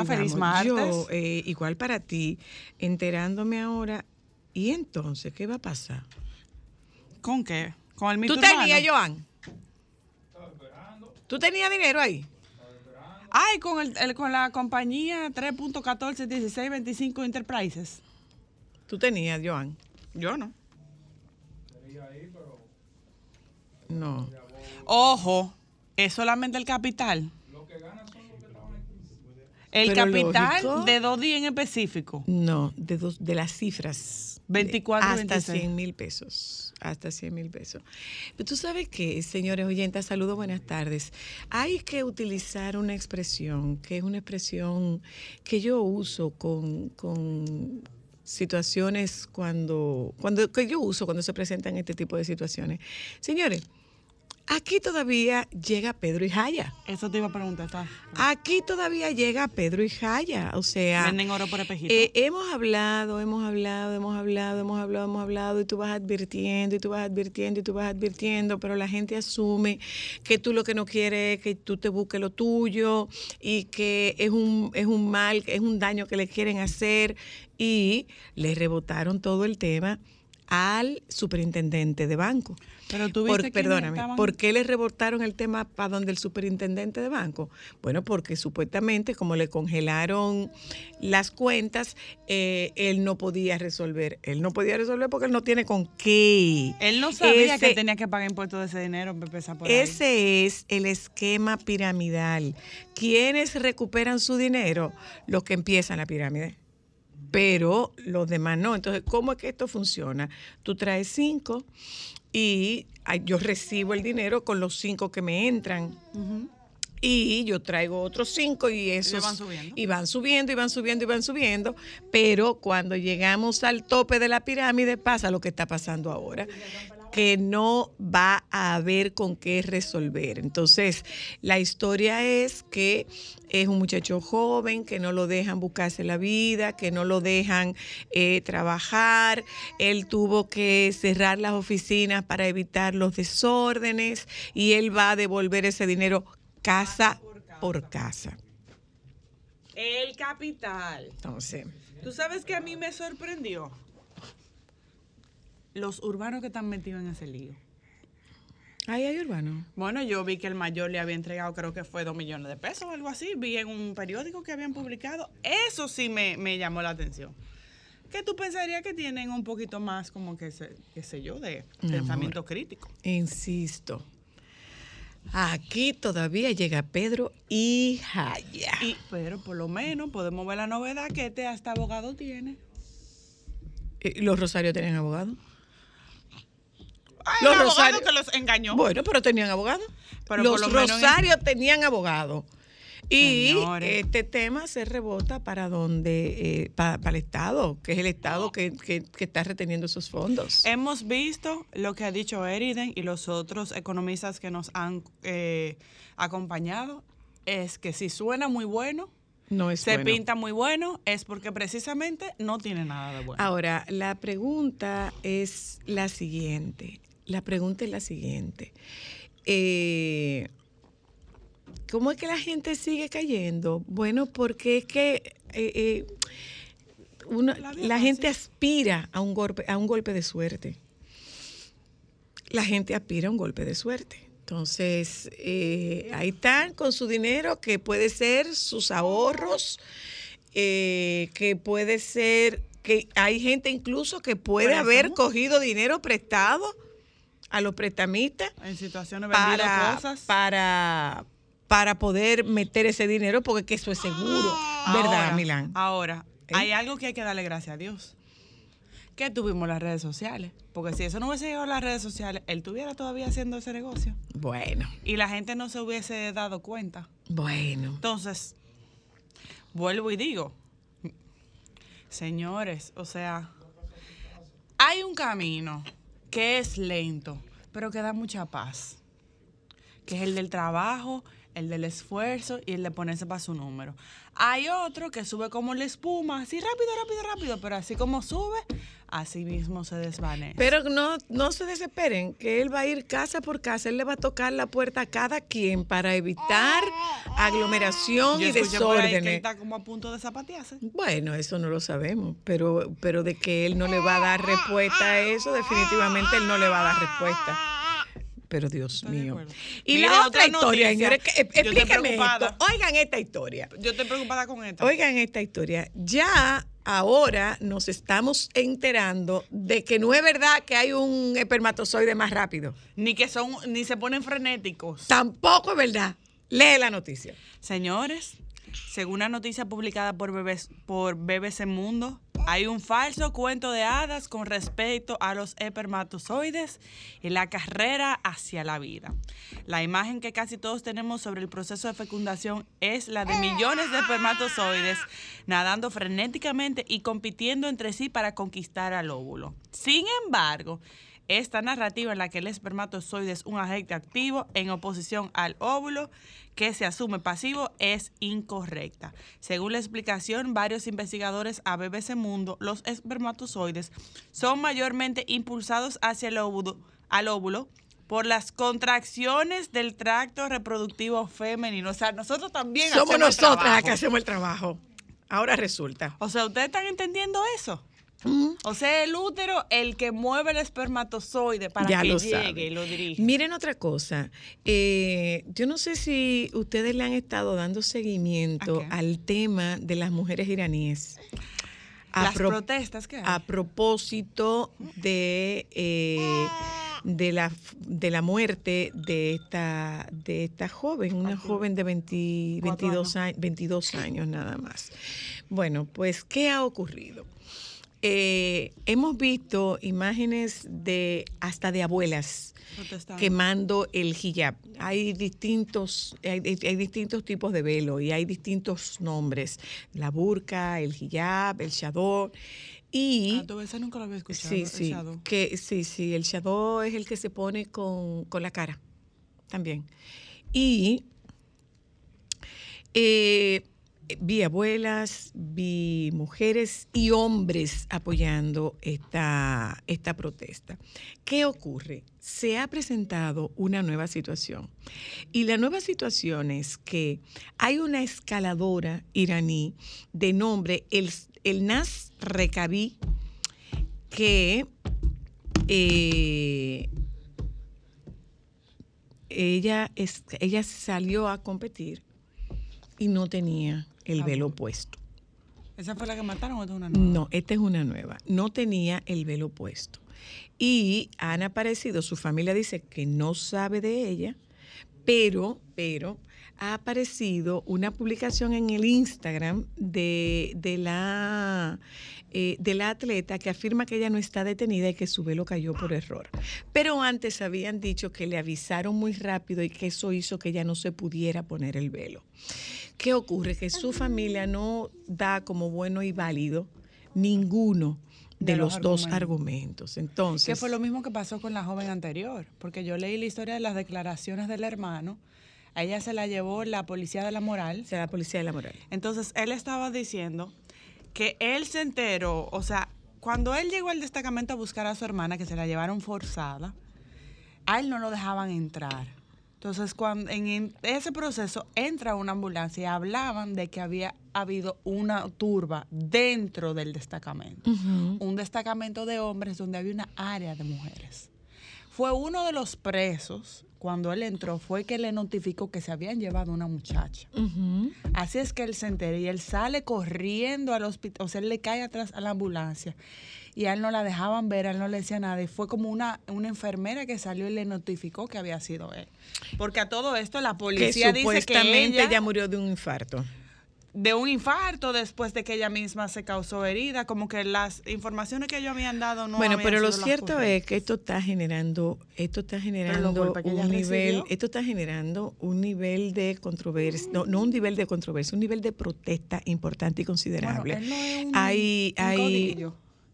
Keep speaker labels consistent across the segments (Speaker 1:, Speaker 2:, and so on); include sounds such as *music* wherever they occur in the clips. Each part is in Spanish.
Speaker 1: Está? Feliz.
Speaker 2: Yo,
Speaker 1: martes.
Speaker 2: eh, igual para ti, enterándome ahora. ¿Y entonces qué va a pasar?
Speaker 1: ¿Con qué? ¿Con el
Speaker 2: ¿Tú
Speaker 1: mito
Speaker 2: tenías,
Speaker 1: urbano?
Speaker 2: Joan? ¿Tú tenías dinero ahí?
Speaker 1: Ay, con, el, el- con la compañía 3.141625 Enterprises.
Speaker 2: ¿Tú tenías, Joan?
Speaker 1: Yo no.
Speaker 2: No.
Speaker 1: Ojo, es solamente el capital. El
Speaker 2: Pero
Speaker 1: capital
Speaker 2: lógico.
Speaker 1: de dos días en específico.
Speaker 2: No, de, dos, de las cifras.
Speaker 1: 24 y
Speaker 2: Hasta
Speaker 1: 26.
Speaker 2: 100 mil pesos. Hasta 100 mil pesos. Pero tú sabes que, señores oyentas, saludos, buenas tardes. Hay que utilizar una expresión, que es una expresión que yo uso con, con situaciones cuando, cuando, que yo uso cuando se presentan este tipo de situaciones. Señores, aquí todavía llega Pedro y Jaya.
Speaker 1: Eso te iba a preguntar. está.
Speaker 2: Aquí todavía llega Pedro y Jaya. O sea,
Speaker 1: Venden oro por espejito.
Speaker 2: eh, hemos hablado, hemos hablado, hemos hablado, hemos hablado, hemos hablado, y tú vas advirtiendo, y tú vas advirtiendo, y tú vas advirtiendo, pero la gente asume que tú lo que no quieres es que tú te busques lo tuyo y que es un, es un mal, es un daño que le quieren hacer, y le rebotaron todo el tema al superintendente de banco.
Speaker 1: Pero tú
Speaker 2: Por-
Speaker 1: viste quiénes
Speaker 2: perdóname,
Speaker 1: estaban-
Speaker 2: ¿por qué le rebotaron el tema para donde el superintendente de banco? Bueno, porque supuestamente como le congelaron las cuentas, eh, él no podía resolver. Él no podía resolver porque él no tiene con qué.
Speaker 1: Él no sabía que
Speaker 2: Ese-
Speaker 1: tenía que pagar impuestos de ese dinero por ahí.
Speaker 2: Ese es el esquema piramidal. ¿Quiénes recuperan su dinero? Los que empiezan la pirámide. Pero los demás no. Entonces, ¿cómo es que esto funciona? Tú traes cinco y yo recibo el dinero con los cinco que me entran. Y yo traigo otros cinco y esos
Speaker 1: van subiendo.
Speaker 2: y van subiendo y van subiendo y van subiendo, pero cuando llegamos al tope de la pirámide pasa lo que está pasando ahora, que no va a haber con qué resolver. Entonces, la historia es que es un muchacho joven, que no lo dejan buscarse la vida, que no lo dejan eh, trabajar. Él tuvo que cerrar las oficinas para evitar los desórdenes y él va a devolver ese dinero casa por casa.
Speaker 1: El capital.
Speaker 2: Entonces,
Speaker 1: ¿Tú sabes que a mí me sorprendió? Los urbanos que están metidos en ese lío.
Speaker 2: ahí hay urbano.
Speaker 1: Bueno, yo vi que el mayor le había entregado, creo que fue dos millones de pesos o algo así. Vi en un periódico que habían publicado. Eso sí me, me llamó la atención. Que tú pensarías que tienen un poquito más, como que, se- qué sé yo, de
Speaker 2: Mi
Speaker 1: pensamiento crítico.
Speaker 2: Insisto. Aquí todavía llega Pedro y Jaya.
Speaker 1: Y, pero por lo menos podemos ver la novedad que este hasta abogado tiene.
Speaker 2: ¿Los Rosarios tenían abogado?
Speaker 1: Ay,
Speaker 2: Los
Speaker 1: el abogado
Speaker 2: Rosario-
Speaker 1: que los engañó.
Speaker 2: Bueno, pero tenían abogado.
Speaker 1: Pero
Speaker 2: los
Speaker 1: por lo menos en-
Speaker 2: Rosarios tenían abogado. Y
Speaker 1: Señores.
Speaker 2: este tema se rebota para donde, eh, pa- para el Estado, que es el Estado que, que- que está reteniendo esos fondos.
Speaker 1: Hemos visto lo que ha dicho Eriden y los otros economistas que nos han eh, acompañado. Es que si suena muy bueno,
Speaker 2: no es
Speaker 1: se
Speaker 2: bueno.
Speaker 1: pinta muy bueno, es porque precisamente no tiene nada de bueno.
Speaker 2: Ahora, la pregunta es la siguiente. La pregunta es la siguiente. Eh, ¿Cómo es que la gente sigue cayendo? Bueno, porque es que eh, eh, uno-
Speaker 1: La
Speaker 2: gente aspira a un golpe, a un golpe de suerte. La gente aspira a un golpe de suerte. Entonces, eh, ahí están con su dinero, que puede ser sus ahorros, que puede ser, que hay gente incluso que puede haber cogido dinero prestado a los prestamistas
Speaker 1: En situaciones
Speaker 2: para,
Speaker 1: cosas.
Speaker 2: para, para poder meter ese dinero, porque que eso es seguro, ¿verdad,
Speaker 1: Ahora,
Speaker 2: Milán?
Speaker 1: Ahora,
Speaker 2: ¿Eh?
Speaker 1: hay algo que hay que darle gracias a Dios. Que tuvimos las redes sociales. Porque si eso no hubiese llegado a las redes sociales, él estuviera todavía haciendo ese negocio.
Speaker 2: Bueno,
Speaker 1: Y la gente no se hubiese dado cuenta.
Speaker 2: bueno.
Speaker 1: Entonces, vuelvo y digo, señores, o sea, hay un camino que es lento, pero que da mucha paz, que es el del trabajo, el del esfuerzo y el de ponerse para su número. Hay otro que sube como la espuma, así rápido, rápido, rápido, pero así como sube, así mismo se desvanece.
Speaker 2: Pero no, no se desesperen, que él va a ir casa por casa, él le va a tocar la puerta a cada quien para evitar aglomeración
Speaker 1: Yo
Speaker 2: y
Speaker 1: ahí que
Speaker 2: desórdenes.
Speaker 1: está como a punto de zapatearse.
Speaker 2: Bueno, eso no lo sabemos, pero, pero de que él no le va a dar respuesta a eso, definitivamente él no le va a dar respuesta. Pero Dios
Speaker 1: Estoy
Speaker 2: mío. Y la
Speaker 1: otra
Speaker 2: otra historia, señores,
Speaker 1: preocupada.
Speaker 2: esto. Oigan esta historia.
Speaker 1: Yo estoy preocupada con esto.
Speaker 2: Oigan esta historia. Ya ahora nos estamos enterando de que no es verdad que hay un espermatozoide más rápido.
Speaker 1: Ni que son, ni se ponen frenéticos.
Speaker 2: Tampoco es verdad. Lee la noticia.
Speaker 1: Señores, según una noticia publicada por BBC, por Mundo, hay un falso cuento de hadas con respecto a los espermatozoides y la carrera hacia la vida. La imagen que casi todos tenemos sobre el proceso de fecundación es la de millones de espermatozoides nadando frenéticamente y compitiendo entre sí para conquistar al óvulo. Sin embargo, esta narrativa en la que el espermatozoide es un agente activo en oposición al óvulo que se asume pasivo es incorrecta. Según la explicación, varios investigadores a BBC Mundo, los espermatozoides son mayormente impulsados hacia el óvulo, al óvulo por las contracciones del tracto reproductivo femenino. O sea, nosotros también
Speaker 2: Somos
Speaker 1: hacemos el
Speaker 2: nosotras las
Speaker 1: trabajo.
Speaker 2: que hacemos el trabajo. Ahora resulta.
Speaker 1: O sea, ¿ustedes están entendiendo eso? O sea, el útero el que mueve el espermatozoide para
Speaker 2: ya
Speaker 1: que
Speaker 2: lo
Speaker 1: llegue y lo dirija.
Speaker 2: Miren otra cosa. Eh, yo no sé si ustedes le han estado dando seguimiento al tema de las mujeres iraníes. A
Speaker 1: Las
Speaker 2: pro-
Speaker 1: protestas que hay.
Speaker 2: a propósito de, eh, de, la, de la muerte de esta, de esta joven, una joven de 20
Speaker 1: Cuatro
Speaker 2: 22, años. 22 años nada más. Bueno, pues, ¿qué ha ocurrido? Eh, hemos visto imágenes de hasta de abuelas quemando el hijab. Hay distintos, hay, hay distintos tipos de velo y hay distintos nombres. La burka, el hijab, el chador. Y
Speaker 1: Ah, nunca lo había escuchado.
Speaker 2: sí,
Speaker 1: el
Speaker 2: sí,
Speaker 1: shadow.
Speaker 2: que sí, sí, el chador es el que se pone con, con la cara también. Y eh, vi abuelas, vi mujeres y hombres apoyando esta, esta protesta. ¿Qué ocurre? Se ha presentado una nueva situación. Y la nueva situación es que hay una escaladora iraní de nombre El, el Nas Rekabi que eh, ella, ella salió a competir y no tenía el
Speaker 1: Ah,
Speaker 2: velo puesto.
Speaker 1: ¿Esa fue la que mataron o esta es una nueva?
Speaker 2: No, esta es una nueva. No tenía el velo puesto. Y han aparecido, su familia dice que no sabe de ella, pero, pero ha aparecido una publicación en el Instagram de, de la, eh, de la atleta que afirma que ella no está detenida y que su velo cayó por error. Pero antes habían dicho que le avisaron muy rápido y que eso hizo que ella no se pudiera poner el velo. ¿Qué ocurre? Que su familia no da como bueno y válido ninguno de,
Speaker 1: De
Speaker 2: los,
Speaker 1: los
Speaker 2: dos
Speaker 1: argumentos.
Speaker 2: argumentos. Entonces,
Speaker 1: Que fue lo mismo que pasó con la joven anterior, porque yo leí la historia de las declaraciones del hermano. A ella se la llevó la policía de la moral.
Speaker 2: o sea, la policía de la moral.
Speaker 1: Entonces él estaba diciendo que él se enteró, o sea, cuando él llegó al destacamento a buscar a su hermana, que se la llevaron forzada, a él no lo dejaban entrar. Entonces, cuando en, en ese proceso entra una ambulancia y hablaban de que había habido una turba dentro del destacamento. Un destacamento de hombres donde había una área de mujeres. Fue uno de los presos, cuando él entró, fue que le notificó que se habían llevado una muchacha. Así es que él se entera y él sale corriendo al hospital, o sea, él le cae atrás a la ambulancia y a él no la dejaban ver, a él no le decía nada y fue como una, una enfermera que salió y le notificó que había sido él. Porque a todo esto la
Speaker 2: Que
Speaker 1: policía dice que
Speaker 2: supuestamente
Speaker 1: ella,
Speaker 2: ella murió de un infarto.
Speaker 1: De un infarto después de que ella misma se causó herida, como que las informaciones que ellos habían dado no
Speaker 2: bueno,
Speaker 1: habían
Speaker 2: pero lo cierto es que esto está generando, esto está generando un nivel,
Speaker 1: recibió.
Speaker 2: esto está generando un nivel de controversia, no, no un nivel de controversia, un nivel de protesta importante y considerable.
Speaker 1: Bueno, él no es un,
Speaker 2: hay,
Speaker 1: un
Speaker 2: hay,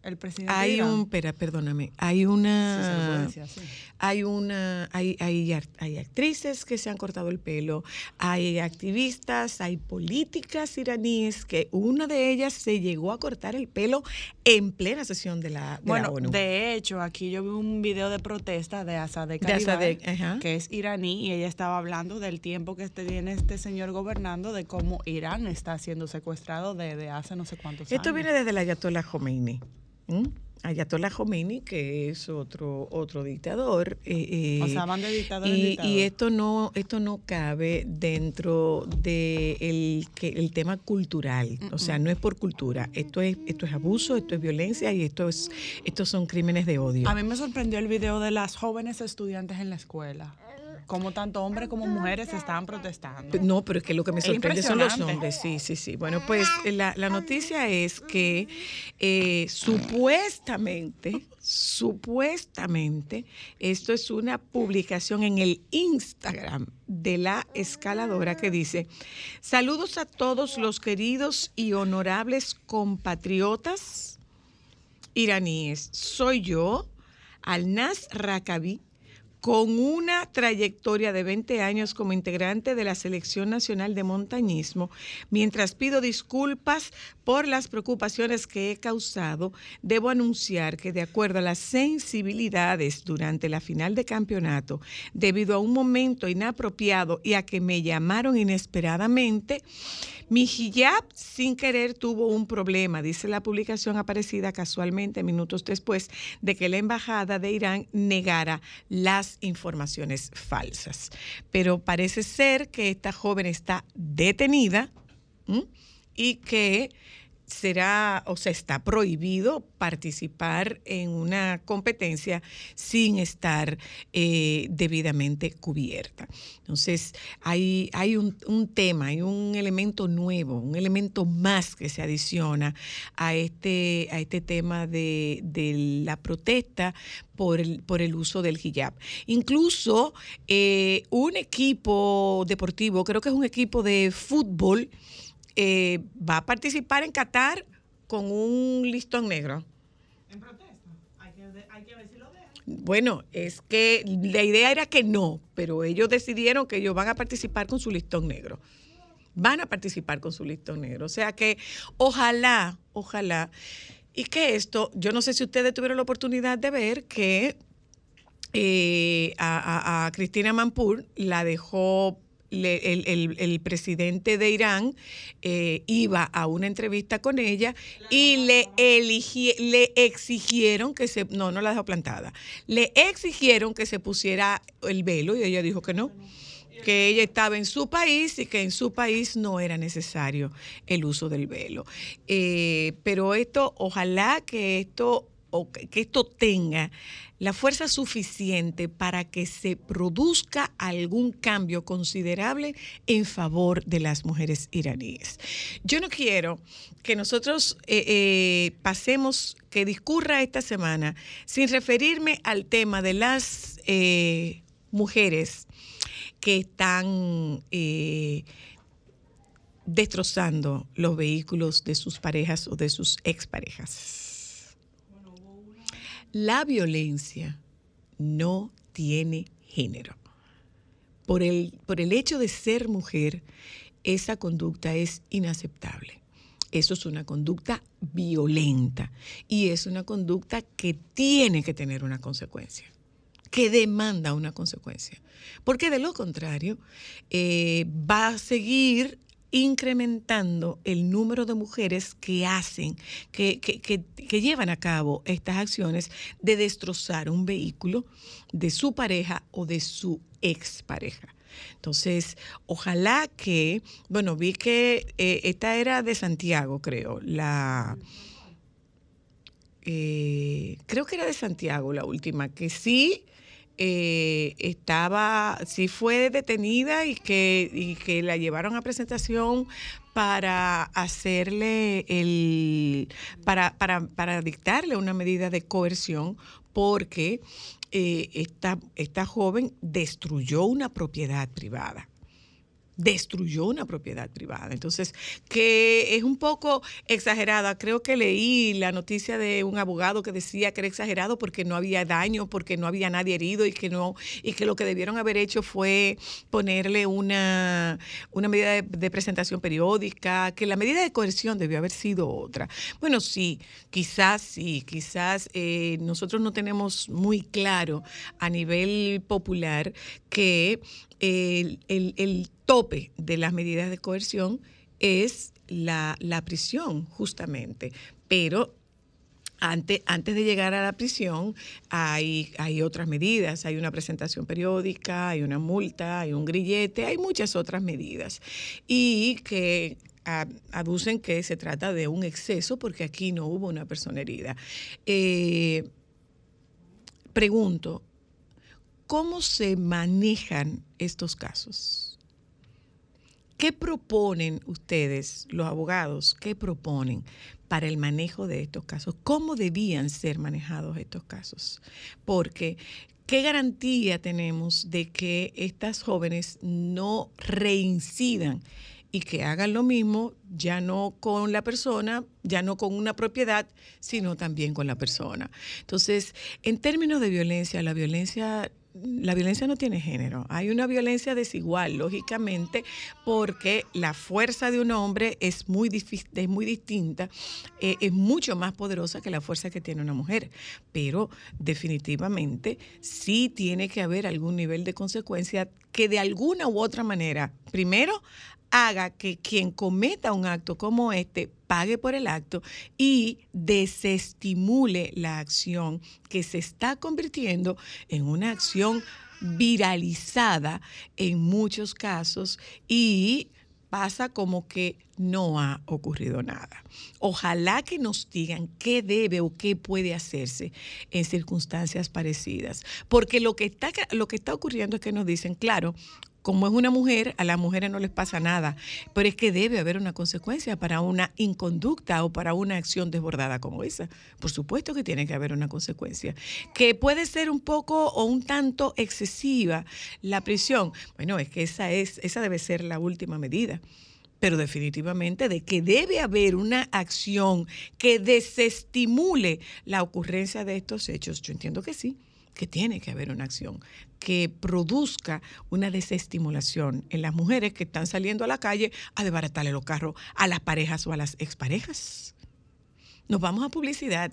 Speaker 1: el presidente de
Speaker 2: hay un, espera, perdóname, hay
Speaker 1: Sí, se le puede
Speaker 2: una,
Speaker 1: decir así.
Speaker 2: Hay una, hay, hay, hay actrices que se han cortado el pelo, hay activistas, hay políticas iraníes que una de ellas se llegó a cortar el pelo en plena sesión de la, de la
Speaker 1: Bueno,
Speaker 2: ONU.
Speaker 1: de hecho, aquí yo vi un video de protesta de Asadek
Speaker 2: De
Speaker 1: Aribar,
Speaker 2: Asadek, ajá.
Speaker 1: que es iraní, y ella estaba hablando del tiempo que este, tiene este señor gobernando, de cómo Irán está siendo secuestrado desde hace no sé cuántos
Speaker 2: Esto
Speaker 1: años.
Speaker 2: viene desde el Ayatollah Khomeini. ¿m? Ayatollah Khomeini, que es otro otro dictador. eh,
Speaker 1: O
Speaker 2: eh,
Speaker 1: sea, van de dictador en
Speaker 2: y,
Speaker 1: dictador.
Speaker 2: y esto no esto no cabe dentro de el que el tema cultural, o sea, no es por cultura. Esto es esto es abuso, esto es violencia y esto es estos son crímenes de odio.
Speaker 1: A mí me sorprendió el video de las jóvenes estudiantes en la escuela, como tanto hombres como mujeres estaban protestando.
Speaker 2: No, pero es que lo que me sorprende son los hombres. Sí, sí, sí. Bueno, pues eh, la, la noticia es que eh, supuestamente, supuestamente, esto es una publicación en el Instagram de la escaladora que dice, saludos a todos los queridos y honorables compatriotas iraníes. Soy yo, Alnaz Rakabi, con una trayectoria de 20 años como integrante de la Selección Nacional de Montañismo, mientras pido disculpas por las preocupaciones que he causado, debo anunciar que de acuerdo a las sensibilidades durante la final de campeonato, debido a un momento inapropiado y a que me llamaron inesperadamente, mi hijab sin querer tuvo un problema, dice la publicación aparecida casualmente minutos después de que la embajada de Irán negara las informaciones falsas. Pero parece ser que esta joven está detenida y que será o sea, está prohibido participar en una competencia sin estar eh, debidamente cubierta. Entonces, hay, hay un, tema, hay un elemento nuevo, un elemento más que se adiciona a este, a este tema de, de la protesta por el, por el uso del hijab. Incluso eh, un equipo deportivo, creo que es un equipo de fútbol, eh, va a participar en Qatar con un listón negro.
Speaker 1: En protesta, hay que, hay que ver si lo dejan.
Speaker 2: Bueno, es que la idea era que no, pero ellos decidieron que ellos van a participar con su listón negro. Van a participar con su listón negro. O sea que ojalá, ojalá, y que esto, yo no sé si ustedes tuvieron la oportunidad de ver que eh, a, a- a Cristina Mampur la dejó le- el, el- el presidente de Irán eh, iba a una entrevista con ella y le, le exigieron que se, no, no la dejó plantada, le exigieron que se pusiera el velo y ella dijo que no, que ella estaba en su país y que en su país no era necesario el uso del velo. Eh, pero esto, ojalá que esto, o que esto tenga la fuerza suficiente para que se produzca algún cambio considerable en favor de las mujeres iraníes. Yo no quiero que nosotros eh, eh, pasemos, que discurra esta semana sin referirme al tema de las eh, mujeres que están destrozando los vehículos de sus parejas o de sus exparejas. La violencia no tiene género. Por el, por el hecho de ser mujer, esa conducta es inaceptable. Eso es una conducta violenta y es una conducta que tiene que tener una consecuencia. que demanda una consecuencia. Porque de lo contrario, eh, va a seguir incrementando el número de mujeres que hacen, que, que- que- llevan a cabo estas acciones de destrozar un vehículo de su pareja o de su expareja. Entonces, ojalá que, bueno, vi que eh, esta era de Santiago, creo, la... eh, creo que era de Santiago la última, que sí eh, estaba, sí fue detenida y que, y que la llevaron a presentación para hacerle el, para, para, para dictarle una medida de coerción porque eh, esta, esta joven destruyó una propiedad privada destruyó una propiedad privada. Entonces, que es un poco exagerada. Creo que leí la noticia de un abogado que decía que era exagerado porque no había daño, porque no había nadie herido y que no y que lo que debieron haber hecho fue ponerle una, una medida de, presentación periódica, que la medida de coerción debió haber sido otra. Bueno, sí, quizás sí, quizás eh, nosotros no tenemos muy claro a nivel popular que el, el- el tope de las medidas de coerción es la, la prisión, justamente. Pero antes, antes de llegar a la prisión hay, hay otras medidas, hay una presentación periódica, hay una multa, hay un grillete, hay muchas otras medidas. Y que a- aducen que se trata de un exceso porque aquí no hubo una persona herida. Eh, pregunto, ¿cómo se manejan estos casos? ¿Qué proponen ustedes, los abogados, qué proponen para el manejo de estos casos? ¿Cómo debían ser manejados estos casos? Porque, ¿qué garantía tenemos de que estas jóvenes no reincidan y que hagan lo mismo, ya no con la persona, ya no con una propiedad, sino también con la persona? Entonces, en términos de violencia, la violencia la violencia no tiene género. Hay una violencia desigual, lógicamente, porque la fuerza de un hombre es muy, difí- es muy distinta, eh, es mucho más poderosa que la fuerza que tiene una mujer. Pero definitivamente sí tiene que haber algún nivel de consecuencia que de alguna u otra manera, primero, haga que quien cometa un acto como este pague por el acto y desestimule la acción que se está convirtiendo en una acción viralizada en muchos casos y pasa como que no ha ocurrido nada. Ojalá que nos digan qué debe o qué puede hacerse en circunstancias parecidas, porque lo que está lo que está ocurriendo es que nos dicen, claro, como es una mujer, a las mujeres no les pasa nada, pero es que debe haber una consecuencia para una inconducta o para una acción desbordada como esa. Por supuesto que tiene que haber una consecuencia, que puede ser un poco o un tanto excesiva la prisión. Bueno, es que esa es esa debe ser la última medida. Pero definitivamente de que debe haber una acción que desestimule la ocurrencia de estos hechos, yo entiendo que sí que tiene que haber una acción que produzca una desestimulación en las mujeres que están saliendo a la calle a desbaratarle los carros a las parejas o a las exparejas. Nos vamos a publicidad.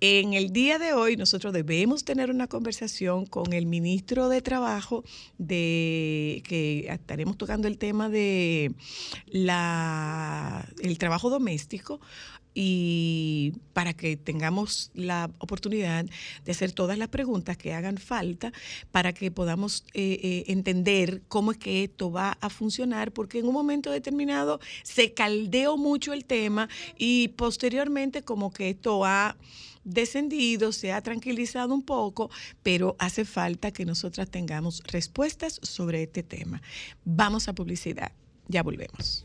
Speaker 2: En el día de hoy nosotros debemos tener una conversación con el ministro de Trabajo de que estaremos tocando el tema de la el trabajo doméstico y para que tengamos la oportunidad de hacer todas las preguntas que hagan falta para que podamos eh, eh, entender cómo es que esto va a funcionar, porque en un momento determinado se caldeó mucho el tema y posteriormente como que esto ha descendido, se ha tranquilizado un poco, pero hace falta que nosotras tengamos respuestas sobre este tema. Vamos a publicidad, ya volvemos.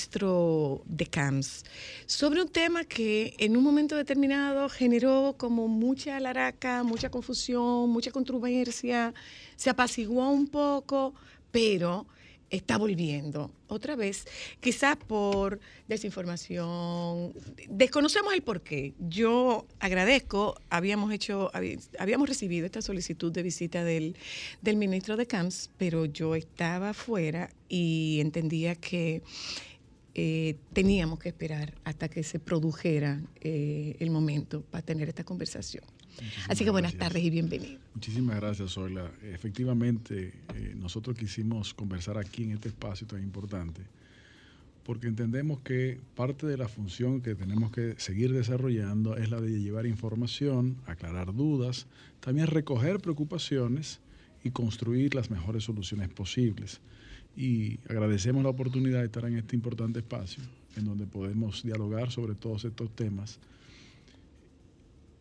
Speaker 2: Ministro de CAMS sobre un tema que en un momento determinado generó como mucha laraca, mucha confusión, mucha controversia, se apaciguó un poco, pero está volviendo otra vez, quizás por desinformación. Desconocemos el porqué. Yo agradezco, habíamos hecho, habíamos recibido esta solicitud de visita del, del ministro de CAMS, pero yo estaba afuera y entendía que eh, teníamos que esperar hasta que se produjera eh, el momento para tener esta conversación. Así que buenas
Speaker 3: gracias.
Speaker 2: tardes y bienvenido.
Speaker 3: Muchísimas gracias, Zoila. Efectivamente, eh, nosotros quisimos conversar aquí en este espacio tan importante porque entendemos que parte de la función que tenemos que seguir desarrollando es la de llevar información, aclarar dudas, también recoger preocupaciones y construir las mejores soluciones posibles. Y agradecemos la oportunidad de estar en este importante espacio en donde podemos dialogar sobre todos estos temas.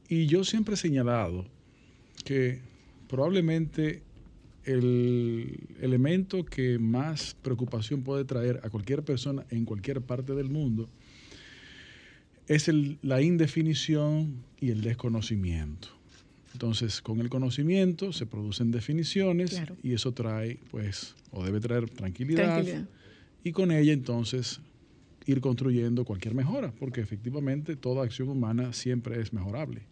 Speaker 3: Y yo siempre he señalado que probablemente el elemento que más preocupación puede traer a cualquier persona en cualquier parte del mundo es el- la indefinición y el desconocimiento. Entonces, con el conocimiento se producen definiciones
Speaker 2: Claro.
Speaker 3: y eso trae, pues, o debe traer tranquilidad,
Speaker 2: Tranquilidad.
Speaker 3: y con ella entonces ir construyendo cualquier mejora, porque efectivamente toda acción humana siempre es mejorable.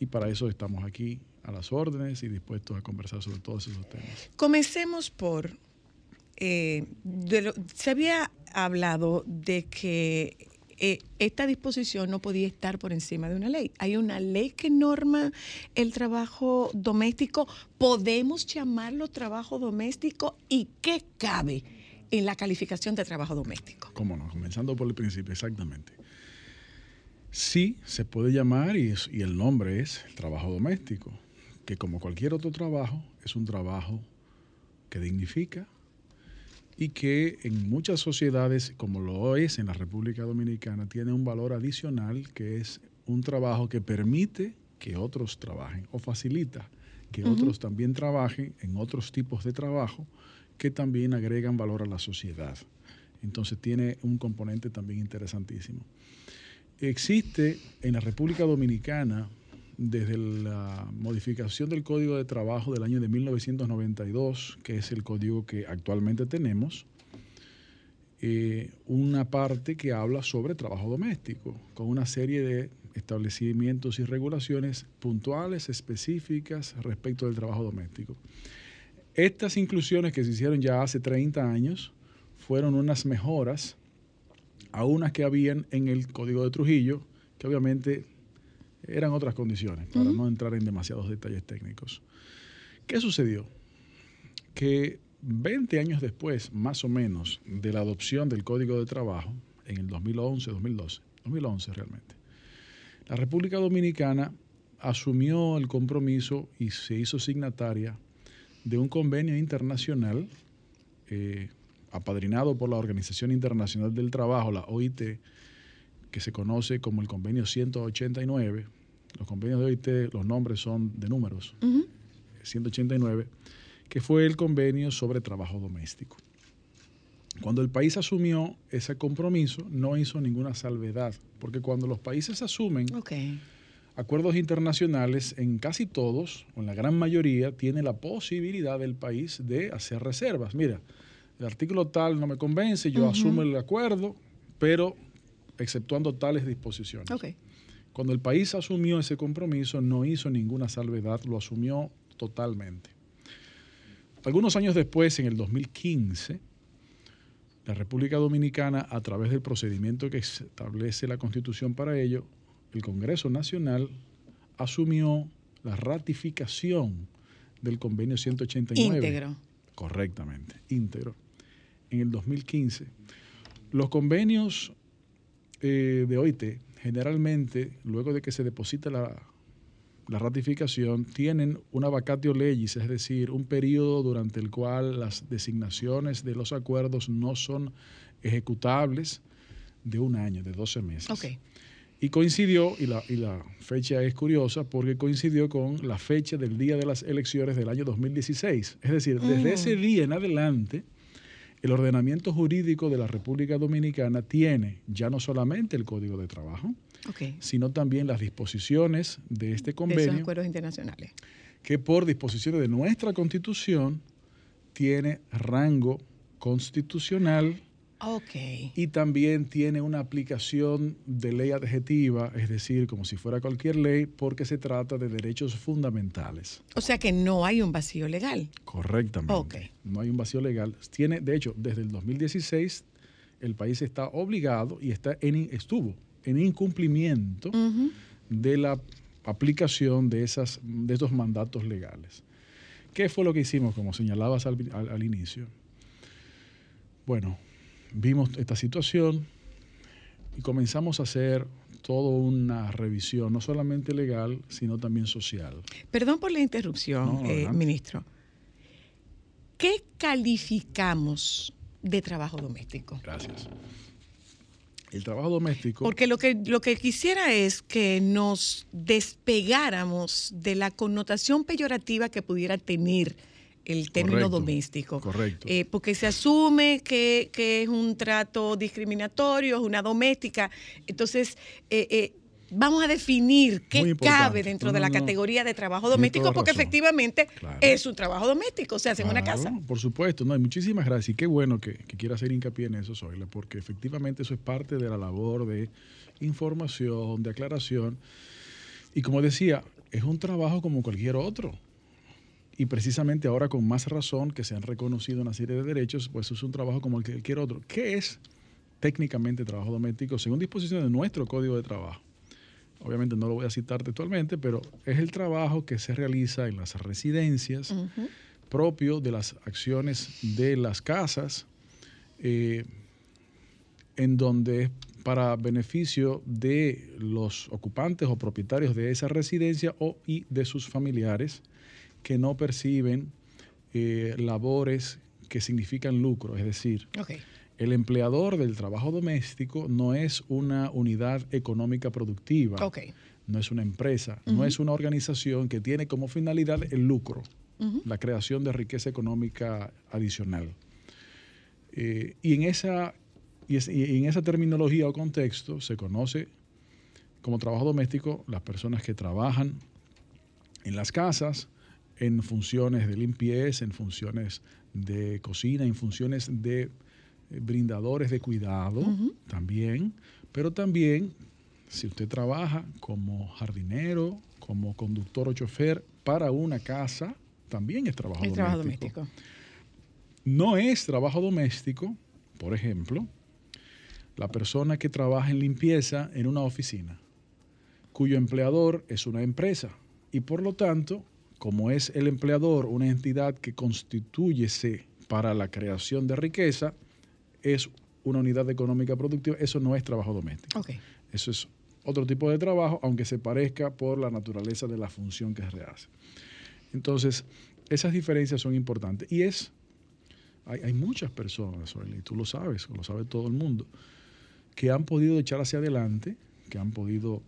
Speaker 3: Y para eso estamos aquí a las órdenes y dispuestos a conversar sobre todos esos temas.
Speaker 2: Comencemos por, eh, de lo- se había hablado de que eh, esta disposición no podía estar por encima de una ley. Hay una ley que norma el trabajo doméstico. ¿Podemos llamarlo trabajo doméstico? ¿Y qué cabe en la calificación de trabajo doméstico?
Speaker 3: ¿Cómo no? Comenzando por el principio, exactamente. Sí, se puede llamar, y, y el nombre es trabajo doméstico, que como cualquier otro trabajo, es un trabajo que dignifica y que en muchas sociedades, como lo es en la República Dominicana, tiene un valor adicional que es un trabajo que permite que otros trabajen o facilita que otros también trabajen en otros tipos de trabajo que también agregan valor a la sociedad. Entonces tiene un componente también interesantísimo. Existe en la República Dominicana, desde la modificación del Código de Trabajo del año de 1992, que es el código que actualmente tenemos, eh, una parte que habla sobre trabajo doméstico, con una serie de establecimientos y regulaciones puntuales, específicas respecto del trabajo doméstico. Estas inclusiones que se hicieron ya hace 30 años fueron unas mejoras a unas que habían en el Código de Trujillo, que obviamente eran otras condiciones, para no entrar en demasiados detalles técnicos. ¿Qué sucedió? Que 20 años después, más o menos, de la adopción del Código de Trabajo, en el 2011, 2012, 2011 realmente, la República Dominicana asumió el compromiso y se hizo signataria de un convenio internacional eh, apadrinado por la Organización Internacional del Trabajo, la OIT, que se conoce como el convenio 189. Los convenios de OIT, los nombres son de números. 189, que fue el convenio sobre trabajo doméstico. Cuando el país asumió ese compromiso, no hizo ninguna salvedad, porque cuando los países asumen acuerdos internacionales, en casi todos, o en la gran mayoría, tiene la posibilidad del país de hacer reservas. Mira, el artículo tal no me convence, yo asumo el acuerdo, pero exceptuando tales disposiciones. Cuando el país asumió ese compromiso, no hizo ninguna salvedad, lo asumió totalmente. Algunos años después, en el 2015, la República Dominicana, a través del procedimiento que establece la Constitución para ello, el Congreso Nacional asumió la ratificación del convenio 189.
Speaker 2: Íntegro.
Speaker 3: Correctamente, íntegro. En el 2015. Los convenios eh, de OIT, generalmente, luego de que se deposita la, la ratificación, tienen una vacatio legis, es decir, un periodo durante el cual las designaciones de los acuerdos no son ejecutables de un año, de 12 meses. Y coincidió, y la, y la fecha es curiosa, porque coincidió con la fecha del día de las elecciones del año 2016. Es decir, desde
Speaker 2: Mm.
Speaker 3: ese día en adelante, el ordenamiento jurídico de la República Dominicana tiene ya no solamente el Código de Trabajo, sino también las disposiciones de este
Speaker 2: De esos
Speaker 3: convenio,
Speaker 2: acuerdos internacionales.
Speaker 3: que por disposiciones de nuestra Constitución tiene rango constitucional Y también tiene una aplicación de ley adjetiva, es decir, como si fuera cualquier ley, porque se trata de derechos fundamentales.
Speaker 2: O sea que no hay un vacío legal.
Speaker 3: Correctamente. No hay un vacío legal. Tiene, de hecho, desde el 2016 el país está obligado y está en, estuvo en incumplimiento de la aplicación de, esas, de esos mandatos legales. ¿Qué fue lo que hicimos, como señalabas al, al- al inicio? Bueno, vimos esta situación y comenzamos a hacer toda una revisión, no solamente legal, sino también social.
Speaker 2: Perdón por la interrupción,
Speaker 3: No,
Speaker 2: eh, ministro. ¿Qué calificamos de trabajo doméstico?
Speaker 3: Gracias. El trabajo doméstico.
Speaker 2: Porque lo que, lo que quisiera es que nos despegáramos de la connotación peyorativa que pudiera tener el término
Speaker 3: Correcto,
Speaker 2: doméstico.
Speaker 3: correcto.
Speaker 2: Eh, porque se asume que, que es un trato discriminatorio, es una doméstica. Entonces, eh, eh, vamos a definir qué cabe dentro
Speaker 3: No,
Speaker 2: de la
Speaker 3: no,
Speaker 2: categoría de trabajo doméstico, porque
Speaker 3: razón.
Speaker 2: efectivamente
Speaker 3: Claro.
Speaker 2: es un trabajo doméstico, se hace en una casa.
Speaker 3: Por supuesto, no, y muchísimas gracias. Y qué bueno que, que quiera hacer hincapié en eso, Zoila, porque efectivamente eso es parte de la labor de información, de aclaración. Y como decía, es un trabajo como cualquier otro. Y precisamente ahora con más razón que se han reconocido una serie de derechos, pues es un trabajo como cualquier otro. ¿Qué es técnicamente trabajo doméstico según disposiciones de nuestro Código de Trabajo? Obviamente no lo voy a citar textualmente, pero es el trabajo que se realiza en las residencias
Speaker 2: Ujú.
Speaker 3: propio de las acciones de las casas, eh, en donde es para beneficio de los ocupantes o propietarios de esa residencia o y de sus familiares que no perciben eh, labores que significan lucro, es decir, el empleador del trabajo doméstico no es una unidad económica productiva, no es una empresa, no es una organización que tiene como finalidad el lucro, la creación de riqueza económica adicional. Eh, y, en esa, y, es- y en esa terminología o contexto se conoce como trabajo doméstico las personas que trabajan en las casas, en funciones de limpieza, en funciones de cocina, en funciones de eh, brindadores de cuidado también, pero también si usted trabaja como jardinero, como conductor o chofer para una casa, también es trabajo doméstico.
Speaker 2: trabajo doméstico.
Speaker 3: No es trabajo doméstico, por ejemplo, la persona que trabaja en limpieza en una oficina, cuyo empleador es una empresa y por lo tanto, como es el empleador una entidad que constituyese para la creación de riqueza, es una unidad económica productiva, eso no es trabajo doméstico. Eso es otro tipo de trabajo, aunque se parezca por la naturaleza de la función que se hace. Entonces, esas diferencias son importantes. Y es, hay, hay muchas personas, y tú lo sabes, lo sabe todo el mundo, que han podido echar hacia adelante, que han podido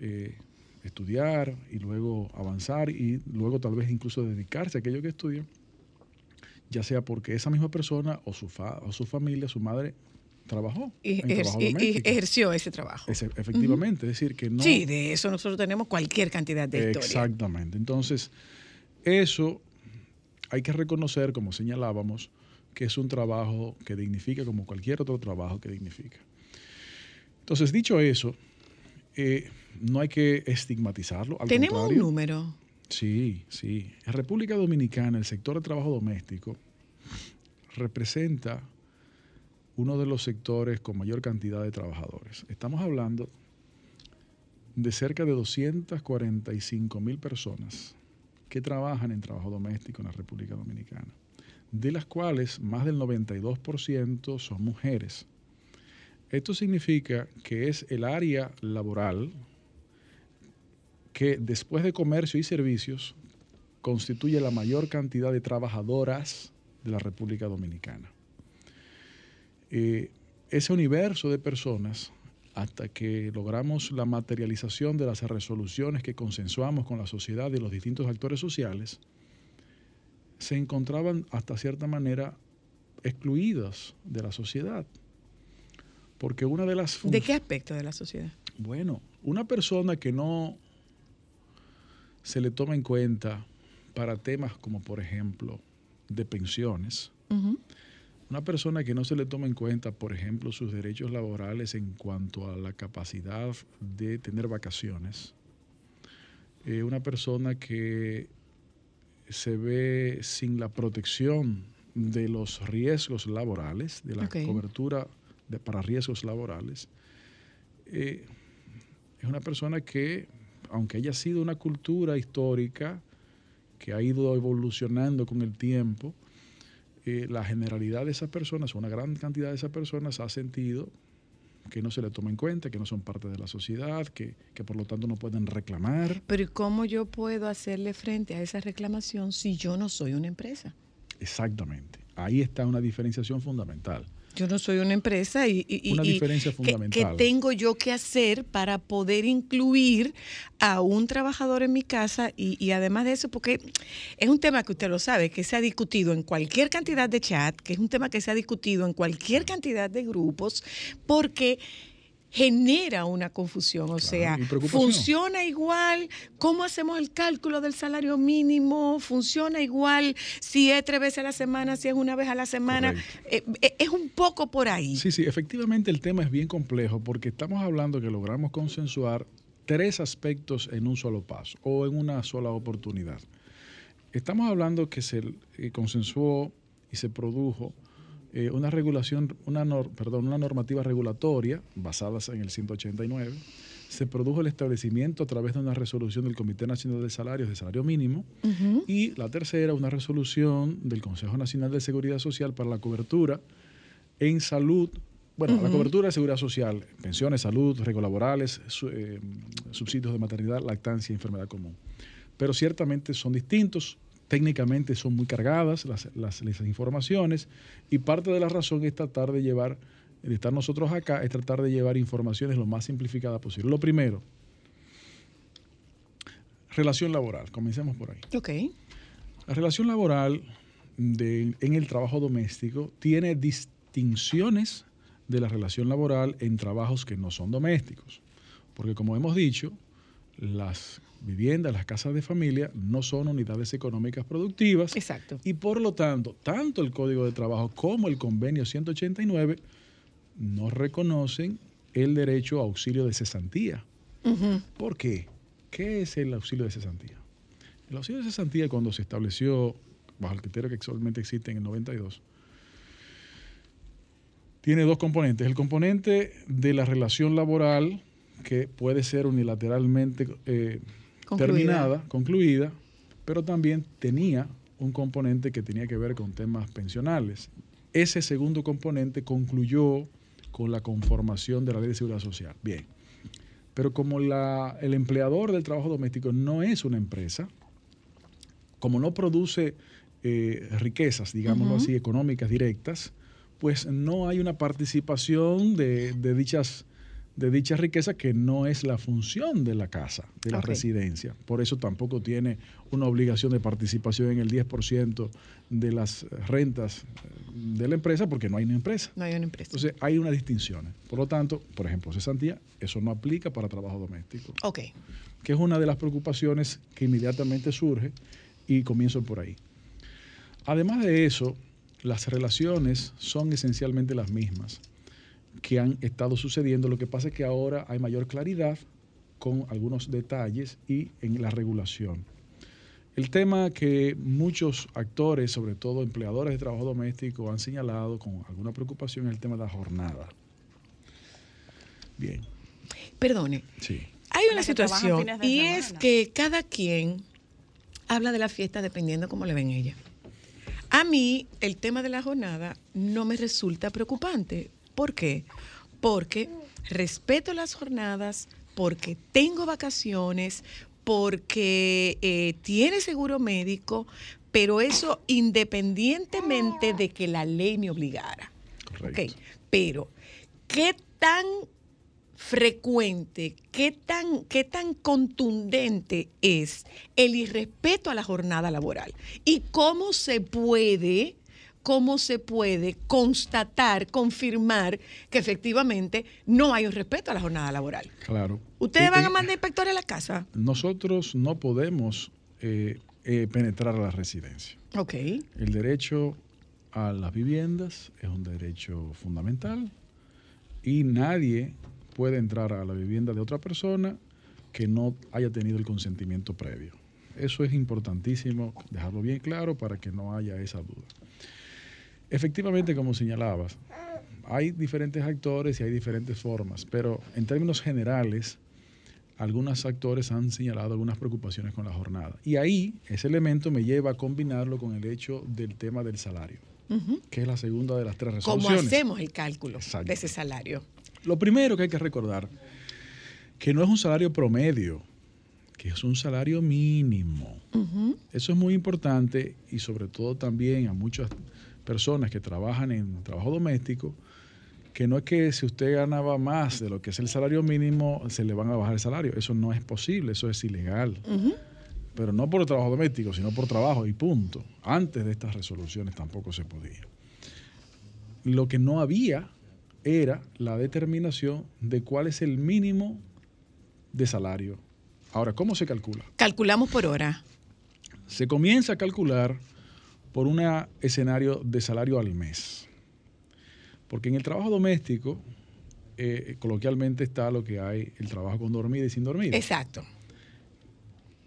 Speaker 3: eh, estudiar y luego avanzar y luego tal vez incluso dedicarse a aquello que estudian, ya sea porque esa misma persona o su, fa- o su familia, su madre, trabajó
Speaker 2: Y,
Speaker 3: en trabajo
Speaker 2: ejerció ese trabajo.
Speaker 3: Efectivamente, es decir, que no...
Speaker 2: Sí, de eso nosotros tenemos cualquier cantidad de historia.
Speaker 3: Exactamente. Entonces, eso hay que reconocer, como señalábamos, que es un trabajo que dignifica como cualquier otro trabajo que dignifica. Entonces, dicho eso, eh, no hay que estigmatizarlo. Al
Speaker 2: Tenemos un número.
Speaker 3: Sí, sí. En República Dominicana, el sector de trabajo doméstico representa uno de los sectores con mayor cantidad de trabajadores. Estamos hablando de cerca de 245 mil personas que trabajan en trabajo doméstico en la República Dominicana, de las cuales más del 92% son mujeres. Esto significa que es el área laboral que después de comercio y servicios constituye la mayor cantidad de trabajadoras de la República Dominicana. Eh, ese universo de personas, hasta que logramos la materialización de las resoluciones que consensuamos con la sociedad y los distintos actores sociales, se encontraban hasta cierta manera excluidas de la sociedad. Porque una de las...
Speaker 2: ¿De qué aspecto de la sociedad?
Speaker 3: Bueno, una persona que no se le toma en cuenta para temas como, por ejemplo, de pensiones, una persona que no se le toma en cuenta, por ejemplo, sus derechos laborales en cuanto a la capacidad de tener vacaciones, eh, una persona que se ve sin la protección de los riesgos laborales, de la
Speaker 2: Ok.
Speaker 3: cobertura de- para riesgos laborales, eh, es una persona que, aunque haya sido una cultura histórica que ha ido evolucionando con el tiempo, eh, la generalidad de esas personas, una gran cantidad de esas personas ha sentido que no se le toma en cuenta, que no son parte de la sociedad, que, que por lo tanto no pueden reclamar.
Speaker 2: Pero ¿y cómo yo puedo hacerle frente a esa reclamación si yo no soy una empresa?
Speaker 3: Exactamente. Ahí está una diferenciación fundamental.
Speaker 2: Yo no soy una empresa y, y-
Speaker 3: Una
Speaker 2: y
Speaker 3: diferencia
Speaker 2: ¿qué-
Speaker 3: fundamental.
Speaker 2: ¿Qué tengo yo que hacer para poder incluir a un trabajador en mi casa? Y, y además de eso, porque es un tema que usted lo sabe, que se ha discutido en cualquier cantidad de chat, que es un tema que se ha discutido en cualquier cantidad de grupos, porque genera una confusión, o sea, funciona igual, ¿cómo hacemos el cálculo del salario mínimo? ¿Funciona igual si es tres veces a la semana, si es una vez a la semana? Eh, eh, es un poco por ahí.
Speaker 3: Sí, sí, efectivamente el tema es bien complejo porque estamos hablando que logramos consensuar tres aspectos en un solo paso o en una sola oportunidad. Estamos hablando que se eh, consensuó y se produjo eh, una regulación, una nor- perdón, una normativa regulatoria basada en el 189. Se produjo el establecimiento a través de una resolución del Comité Nacional de Salarios de Salario Mínimo y la tercera, una resolución del Consejo Nacional de Seguridad Social para la cobertura en salud, bueno, la cobertura de seguridad social, pensiones, salud, riesgos laborales, su- eh, subsidios de maternidad, lactancia y enfermedad común. Pero ciertamente son distintos, técnicamente son muy cargadas las, las- las informaciones y parte de la razón es tratar de llevar, de estar nosotros acá, es tratar de llevar informaciones lo más simplificada posible. Lo primero, relación laboral, comencemos por ahí.
Speaker 2: Ok.
Speaker 3: La relación laboral de- en el trabajo doméstico tiene distinciones de la relación laboral en trabajos que no son domésticos. Porque como hemos dicho, las viviendas, las casas de familia no son unidades económicas productivas
Speaker 2: Exacto.
Speaker 3: y por lo tanto, tanto el Código de Trabajo como el Convenio 189 no reconocen el derecho a auxilio de cesantía. ¿Por qué? ¿Qué es el auxilio de cesantía? El auxilio de cesantía cuando se estableció bajo el criterio que actualmente existe en el 92, tiene dos componentes. El componente de la relación laboral, que puede ser unilateralmente eh,
Speaker 2: Concluida.
Speaker 3: terminada, concluida, pero también tenía un componente que tenía que ver con temas pensionales. Ese segundo componente concluyó con la conformación de la Ley de Seguridad Social. Bien. Pero como la- el empleador del trabajo doméstico no es una empresa, como no produce eh, riquezas, digámoslo así, económicas directas, pues no hay una participación de, de dichas de dicha riqueza que no es la función de la casa, de la residencia. Por eso tampoco tiene una obligación de participación en el 10% de las rentas eh, de la empresa porque no hay una empresa.
Speaker 2: No hay una empresa.
Speaker 3: Entonces hay unas distinciones. Por lo tanto, por ejemplo, cesantía, eso no aplica para trabajo doméstico,
Speaker 2: ok.
Speaker 3: que es una de las preocupaciones que inmediatamente surge y comienzo por ahí. Además de eso, las relaciones son esencialmente las mismas que han estado sucediendo. Lo que pasa es que ahora hay mayor claridad con algunos detalles y en la regulación. El tema que muchos actores, sobre todo empleadores de trabajo doméstico, han señalado con alguna preocupación es el tema de la jornada. Bien,
Speaker 2: Perdone.
Speaker 3: sí.
Speaker 2: Hay una situación y es que cada quien habla de la fiesta dependiendo cómo le ven ella. A mí el tema de la jornada no me resulta preocupante. ¿Por qué? Porque respeto las jornadas, porque tengo vacaciones, porque eh, tiene seguro médico, pero eso independientemente de que la ley me obligara.
Speaker 3: Correcto.
Speaker 2: Pero ¿qué tan frecuente, qué tan, qué tan contundente es el irrespeto a la jornada laboral? ¿Y cómo se puede cómo se puede constatar, confirmar que efectivamente no hay un respeto a la jornada laboral.
Speaker 3: Claro.
Speaker 2: ¿Ustedes
Speaker 3: Eh,
Speaker 2: van a mandar inspectores a la casa?
Speaker 3: Nosotros no podemos eh, eh, penetrar a la residencia.
Speaker 2: Ok.
Speaker 3: El derecho a las viviendas es un derecho fundamental y nadie puede entrar a la vivienda de otra persona que no haya tenido el consentimiento previo. Eso es importantísimo dejarlo bien claro para que no haya esa duda. Efectivamente, como señalabas, hay diferentes actores y hay diferentes formas, pero en términos generales, algunos actores han señalado algunas preocupaciones con la jornada. Y ahí ese elemento me lleva a combinarlo con el hecho del tema del salario, que es la segunda de las tres
Speaker 2: ¿Cómo
Speaker 3: resoluciones.
Speaker 2: hacemos el cálculo
Speaker 3: Exacto.
Speaker 2: de ese salario?
Speaker 3: Lo primero que hay que recordar, que no es un salario promedio, que es un salario mínimo. Eso es muy importante y sobre todo también a muchas personas que trabajan en trabajo doméstico, que no es que si usted ganaba más de lo que es el salario mínimo, se le van a bajar el salario. Eso no es posible, eso es ilegal. Pero no por el trabajo doméstico, sino por trabajo y punto. Antes de estas resoluciones tampoco se podía. Lo que no había era la determinación de cuál es el mínimo de salario. Ahora, ¿cómo se calcula?
Speaker 2: Calculamos por hora.
Speaker 3: Se comienza a calcular por un escenario de salario al mes. Porque en el trabajo doméstico, eh, coloquialmente está lo que hay, el trabajo con dormida y sin dormida.
Speaker 2: Exacto.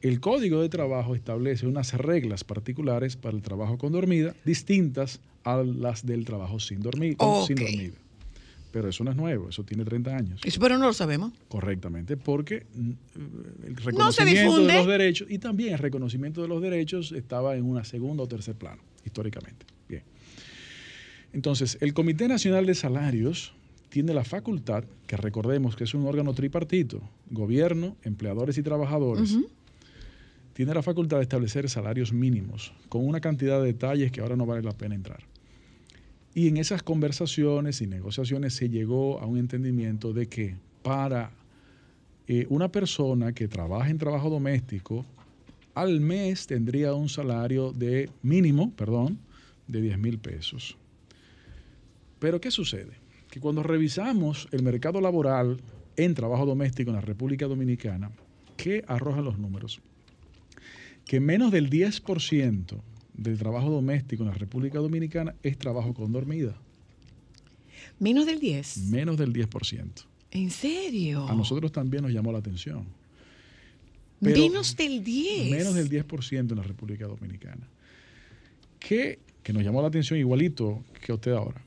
Speaker 3: El código de trabajo establece unas reglas particulares para el trabajo con dormida, distintas a las del trabajo sin dormir, con- sin dormida. Pero eso no es nuevo, eso tiene 30 años.
Speaker 2: Eso pero no lo sabemos.
Speaker 3: Correctamente, porque mm, el reconocimiento de los derechos y también el reconocimiento de los derechos estaba en una segunda o tercer plano, históricamente. Bien. Entonces, el Comité Nacional de Salarios tiene la facultad, que recordemos que es un órgano tripartito, gobierno, empleadores y trabajadores, tiene la facultad de establecer salarios mínimos con una cantidad de detalles que ahora no vale la pena entrar. Y en esas conversaciones y negociaciones se llegó a un entendimiento de que para eh, una persona que trabaja en trabajo doméstico, al mes tendría un salario de mínimo, perdón, de 10 mil pesos. Pero ¿qué sucede? Que cuando revisamos el mercado laboral en trabajo doméstico en la República Dominicana, ¿qué arrojan los números? Que menos del 10% del trabajo doméstico en la República Dominicana es trabajo con dormida.
Speaker 2: Menos del 10.
Speaker 3: Menos del 10%.
Speaker 2: ¿En serio?
Speaker 3: A nosotros también nos llamó la atención. pero-
Speaker 2: Menos del 10.
Speaker 3: Menos del 10% en la República Dominicana. ¿Qué, que nos llamó la atención igualito que a usted ahora.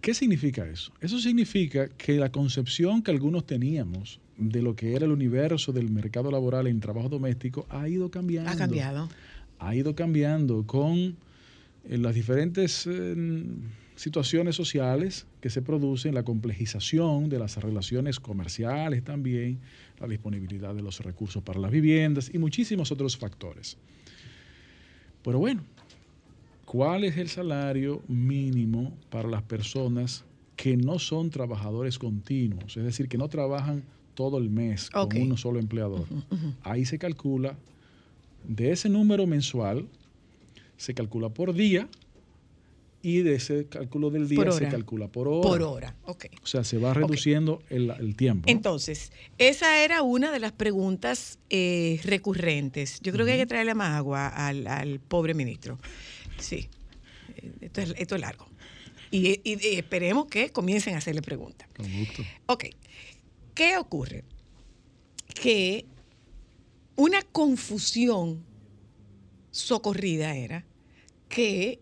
Speaker 3: ¿Qué significa eso? Eso significa que la concepción que algunos teníamos de lo que era el universo del mercado laboral en trabajo doméstico ha ido cambiando.
Speaker 2: Ha cambiado.
Speaker 3: Ha ido cambiando con eh, las diferentes eh, situaciones sociales que se producen, la complejización de las relaciones comerciales también, la disponibilidad de los recursos para las viviendas y muchísimos otros factores. Pero bueno, ¿cuál es el salario mínimo para las personas que no son trabajadores continuos? Es decir, que no trabajan todo el mes con uno solo empleador. Ahí se calcula, de ese número mensual, se calcula por día y de ese cálculo del día se calcula por hora.
Speaker 2: Por hora. Ok.
Speaker 3: O sea, se va reduciendo el, el tiempo. ¿no?
Speaker 2: Entonces, esa era una de las preguntas eh, recurrentes. Yo creo que hay que traerle más agua al, al pobre ministro. Sí, esto es, esto es largo. Y, y- y esperemos que comiencen a hacerle preguntas.
Speaker 3: Con gusto.
Speaker 2: Ok, ¿qué ocurre? Que una confusión socorrida era que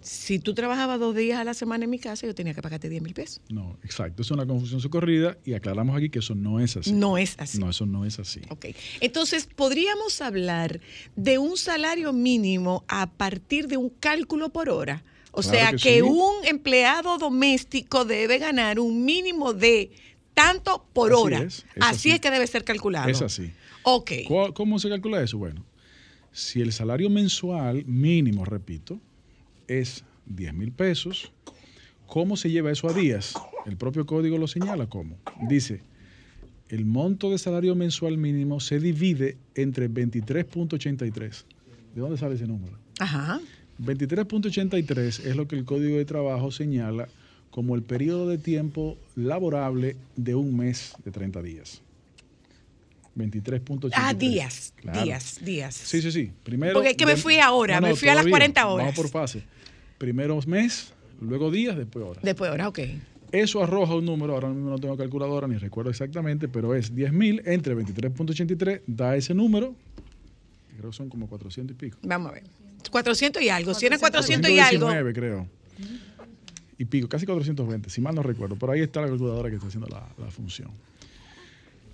Speaker 2: si tú trabajabas dos días a la semana en mi casa, yo tenía que pagarte 10 mil pesos.
Speaker 3: No, exacto. Es una confusión socorrida y aclaramos aquí que eso no es así.
Speaker 2: No es así.
Speaker 3: No, eso no es así.
Speaker 2: Ok. Entonces, podríamos hablar de un salario mínimo a partir de un cálculo por hora. O
Speaker 3: Claro
Speaker 2: sea,
Speaker 3: que
Speaker 2: que,
Speaker 3: sí.
Speaker 2: un empleado doméstico debe ganar un mínimo de tanto por
Speaker 3: Así
Speaker 2: hora.
Speaker 3: es, es
Speaker 2: así
Speaker 3: así.
Speaker 2: es que debe ser calculado.
Speaker 3: Es así.
Speaker 2: Ok.
Speaker 3: ¿Cuál- ¿Cómo se calcula eso? Bueno, si el salario mensual mínimo, repito, es 10 mil pesos, ¿cómo se lleva eso a días? El propio código lo señala cómo. Dice, el monto de salario mensual mínimo se divide entre 23.83. ¿De dónde sale ese número?
Speaker 2: Ajá.
Speaker 3: 23.83 es lo que el Código de Trabajo señala como el periodo de tiempo laborable de un mes de 30 días. 23.83.
Speaker 2: Ah, días,
Speaker 3: Claro.
Speaker 2: días, días.
Speaker 3: Sí, sí, sí. Primero.
Speaker 2: Porque es que me fui ahora, me fui a las 40 horas.
Speaker 3: Vamos por fase. Primero mes, luego días, después horas.
Speaker 2: Después ahora, ok.
Speaker 3: Eso arroja un número, ahora mismo no tengo calculadora ni recuerdo exactamente, pero es 10.000 entre 23.83, da ese número, creo que son como 400 y pico.
Speaker 2: Vamos a ver. 400 y algo. Si eran 400 y algo.
Speaker 3: 419, creo. Y pico, casi 420, si mal no recuerdo. Por ahí está la calculadora que está haciendo la, la función.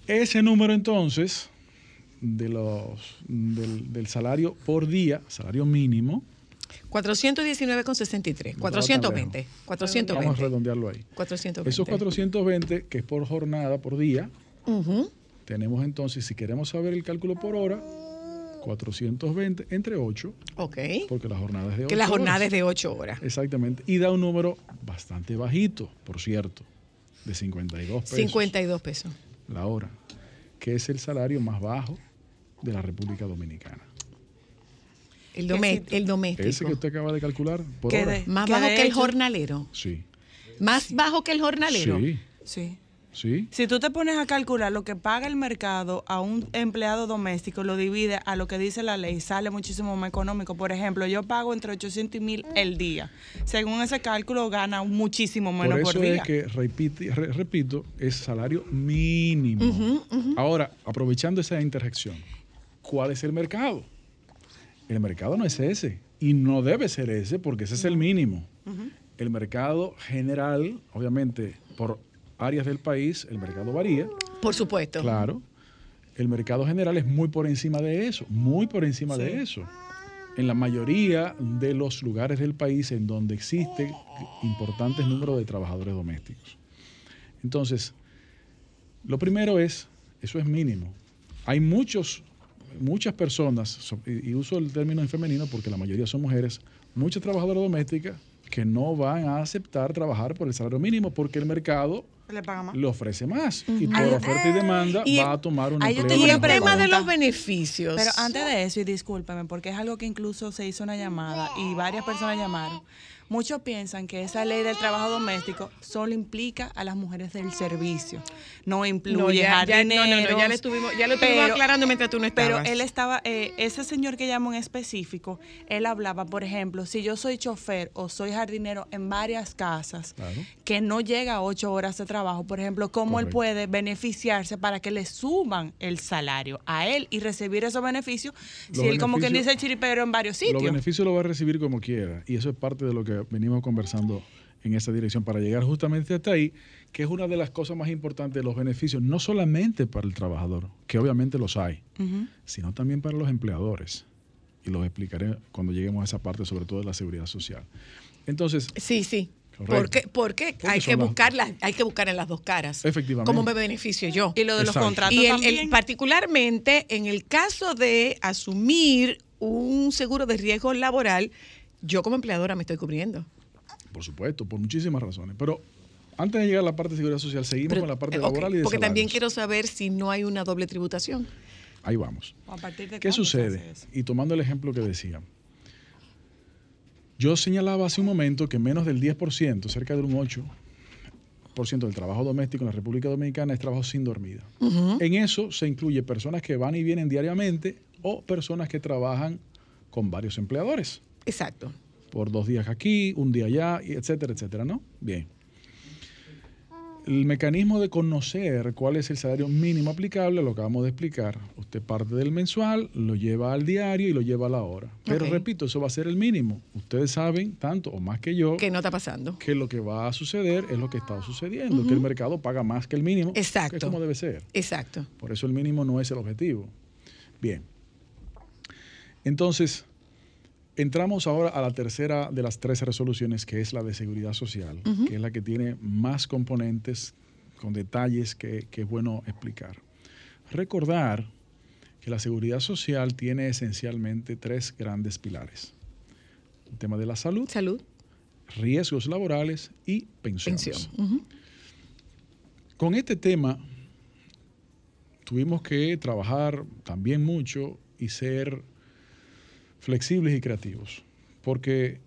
Speaker 3: Ese número entonces, de los, del, del salario por día, salario mínimo,
Speaker 2: 419,63.
Speaker 3: No
Speaker 2: 420.
Speaker 3: estaba tan
Speaker 2: 420.
Speaker 3: vamos a redondearlo ahí.
Speaker 2: 420.
Speaker 3: Esos 420, que es por jornada, por día, tenemos entonces, si queremos saber el cálculo por hora, 420 entre 8,
Speaker 2: Ok.
Speaker 3: porque la jornada es de 8
Speaker 2: Que la jornada
Speaker 3: horas.
Speaker 2: es de 8 horas.
Speaker 3: Exactamente. Y da un número bastante bajito, por cierto, de 52 pesos
Speaker 2: 52 pesos.
Speaker 3: La hora, que es el salario más bajo de la República Dominicana.
Speaker 2: El,
Speaker 1: Que
Speaker 2: domé-
Speaker 1: si-
Speaker 2: el doméstico.
Speaker 3: Ese que usted acaba de calcular por hora.
Speaker 1: de-
Speaker 2: Más bajo que el jornalero.
Speaker 3: Sí.
Speaker 2: Más bajo que el jornalero.
Speaker 3: Sí.
Speaker 1: Sí.
Speaker 3: Sí.
Speaker 1: Si tú te pones a calcular lo que paga el mercado a un empleado doméstico, lo divide a lo que dice la ley, sale muchísimo más económico. Por ejemplo, yo pago entre 800 y 1000 el día. Según ese cálculo, gana muchísimo menos
Speaker 3: Por
Speaker 1: por,
Speaker 3: eso
Speaker 1: día.
Speaker 3: es que, repite- re- repito, es salario mínimo. Ahora, aprovechando esa interjección, ¿cuál es el mercado? El mercado no es ese y no debe ser ese porque ese es el mínimo. El mercado general, obviamente, por áreas del país, el mercado varía,
Speaker 2: Por supuesto.
Speaker 3: claro. El mercado general es muy por encima de eso, muy por encima de eso. En la mayoría de los lugares del país en donde existe importantes números de trabajadores domésticos. Entonces, lo primero es, eso es mínimo. Hay muchos, muchas personas, so- y y uso el término en femenino porque la mayoría son mujeres, muchas trabajadoras domésticas que no van a aceptar trabajar por el salario mínimo porque el mercado
Speaker 1: Le paga más.
Speaker 3: le ofrece más y por
Speaker 1: Ay,
Speaker 3: oferta y demanda
Speaker 2: y-
Speaker 3: va a tomar un empleo.
Speaker 2: Y el tema de los beneficios.
Speaker 1: Pero antes de eso, y discúlpeme, porque es algo que incluso se hizo una llamada y varias personas llamaron. Muchos piensan que esa ley del trabajo doméstico solo implica a las mujeres del servicio. No incluye
Speaker 2: no, ya, ya- no, no, no, ya
Speaker 1: jardineros,
Speaker 2: le estuvimos, ya lo estuvimos
Speaker 1: pero-
Speaker 2: aclarando mientras tú no
Speaker 1: Pero
Speaker 2: estabas.
Speaker 1: él estaba, eh, ese señor que llamó en específico, él hablaba, por ejemplo, si yo soy chofer o soy jardinero en varias casas,
Speaker 3: Claro.
Speaker 1: que no llega a ocho horas de trabajo, por ejemplo, ¿cómo él puede beneficiarse para que le suban el salario a él y recibir esos beneficios?
Speaker 3: Los
Speaker 1: si él como
Speaker 3: beneficios-
Speaker 1: dice chiripero en varios
Speaker 3: Los
Speaker 1: sitios.
Speaker 3: beneficios los va a recibir como quiera. Y eso es parte de lo que venimos conversando en esa dirección para llegar justamente hasta ahí, que es una de las cosas más importantes de los beneficios, no solamente para el trabajador, que obviamente los hay, sino también para los empleadores. Y los explicaré cuando lleguemos a esa parte, sobre todo de la seguridad social. Entonces,
Speaker 2: Sí, sí.
Speaker 3: Correcto.
Speaker 2: Porque, porque
Speaker 3: Porque
Speaker 2: hay que
Speaker 3: son las-
Speaker 2: buscar las- hay que buscar en las dos caras.
Speaker 3: Efectivamente.
Speaker 2: ¿Cómo me beneficio yo?
Speaker 1: Y lo de los contratos
Speaker 2: Y el- el-
Speaker 1: también.
Speaker 2: particularmente en el caso de asumir un seguro de riesgo laboral, yo como empleadora me estoy cubriendo.
Speaker 3: por supuesto, por muchísimas razones. Pero antes de llegar a la parte de seguridad social, seguimos
Speaker 2: Pero,
Speaker 3: con la parte
Speaker 2: eh,
Speaker 3: laboral y de
Speaker 2: porque también quiero saber si no hay una doble tributación.
Speaker 3: Ahí vamos.
Speaker 1: ¿A partir de
Speaker 3: ¿Qué sucede? Y tomando el ejemplo que decía, yo señalaba hace un momento que menos del 10%, cerca de un 8% del trabajo doméstico en la República Dominicana es trabajo sin dormida. En eso se incluye personas que van y vienen diariamente o personas que trabajan con varios empleadores,
Speaker 2: Exacto.
Speaker 3: por dos días aquí, un día allá, etcétera, etcétera, ¿no? Bien. El mecanismo de conocer cuál es el salario mínimo aplicable, lo acabamos de explicar. Usted parte del mensual, lo lleva al diario y lo lleva a la hora. Pero repito, eso va a ser el mínimo. Ustedes saben, tanto o más que yo,
Speaker 2: ¿Qué no está pasando?
Speaker 3: que lo que va a suceder es lo que está sucediendo, que el mercado paga más que el mínimo.
Speaker 2: Exacto.
Speaker 3: Que es como debe ser.
Speaker 2: Exacto.
Speaker 3: Por eso el mínimo no es el objetivo. Bien. Entonces, entramos ahora a la tercera de las tres resoluciones, que es la de seguridad social, que es la que tiene más componentes con detalles que, que es bueno explicar. Recordar que la seguridad social tiene esencialmente tres grandes pilares. El tema de la salud,
Speaker 2: Salud,
Speaker 3: riesgos laborales y pensiones.
Speaker 2: pensión.
Speaker 3: Con este tema tuvimos que trabajar también mucho y ser flexibles y creativos. Porque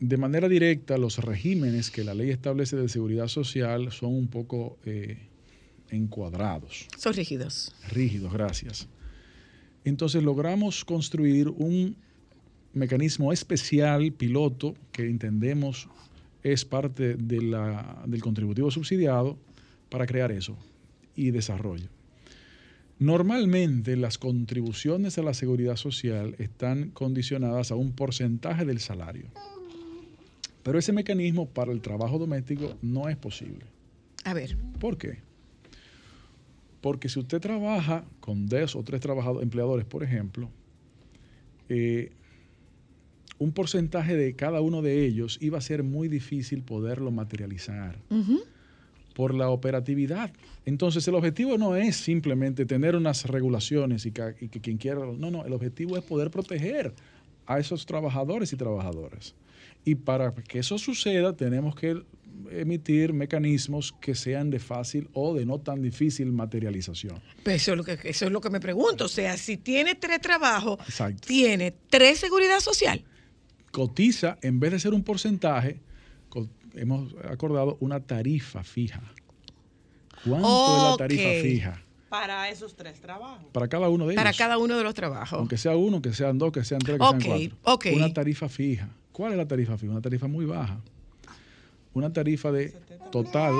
Speaker 3: de manera directa los regímenes que la ley establece de seguridad social son un poco eh, encuadrados,
Speaker 2: Son rígidos.
Speaker 3: rígidos, gracias. Entonces logramos construir un mecanismo especial, piloto, que entendemos es parte de la- del contributivo subsidiado para crear eso y desarrollo. Normalmente las contribuciones a la seguridad social están condicionadas a un porcentaje del salario. Pero ese mecanismo para el trabajo doméstico no es posible.
Speaker 2: A ver,
Speaker 3: ¿Por qué? Porque si usted trabaja con dos o tres trabajadores, empleadores, por ejemplo, eh, un porcentaje de cada uno de ellos iba a ser muy difícil poderlo materializar por la operatividad. Entonces el objetivo no es simplemente tener unas regulaciones y que, y que quien quiera, no, no, el objetivo es poder proteger a esos trabajadores y trabajadoras. Y para que eso suceda tenemos que emitir mecanismos que sean de fácil o de no tan difícil materialización.
Speaker 2: pues eso es, lo que, eso es lo que me pregunto. O sea, si tiene tres trabajos,
Speaker 3: Exacto.
Speaker 2: tiene tres seguridad social.
Speaker 3: Cotiza, en vez de ser un porcentaje, hemos acordado una tarifa fija. ¿Cuánto es la tarifa fija?
Speaker 1: Para esos tres trabajos.
Speaker 3: Para cada uno de ellos.
Speaker 2: Para cada uno de los trabajos.
Speaker 3: Aunque sea uno, que sean dos, que sean tres, que
Speaker 2: Ok,
Speaker 3: sean cuatro.
Speaker 2: ok.
Speaker 3: Una tarifa fija. ¿Cuál es la tarifa fija? Una tarifa muy baja. Una tarifa de total,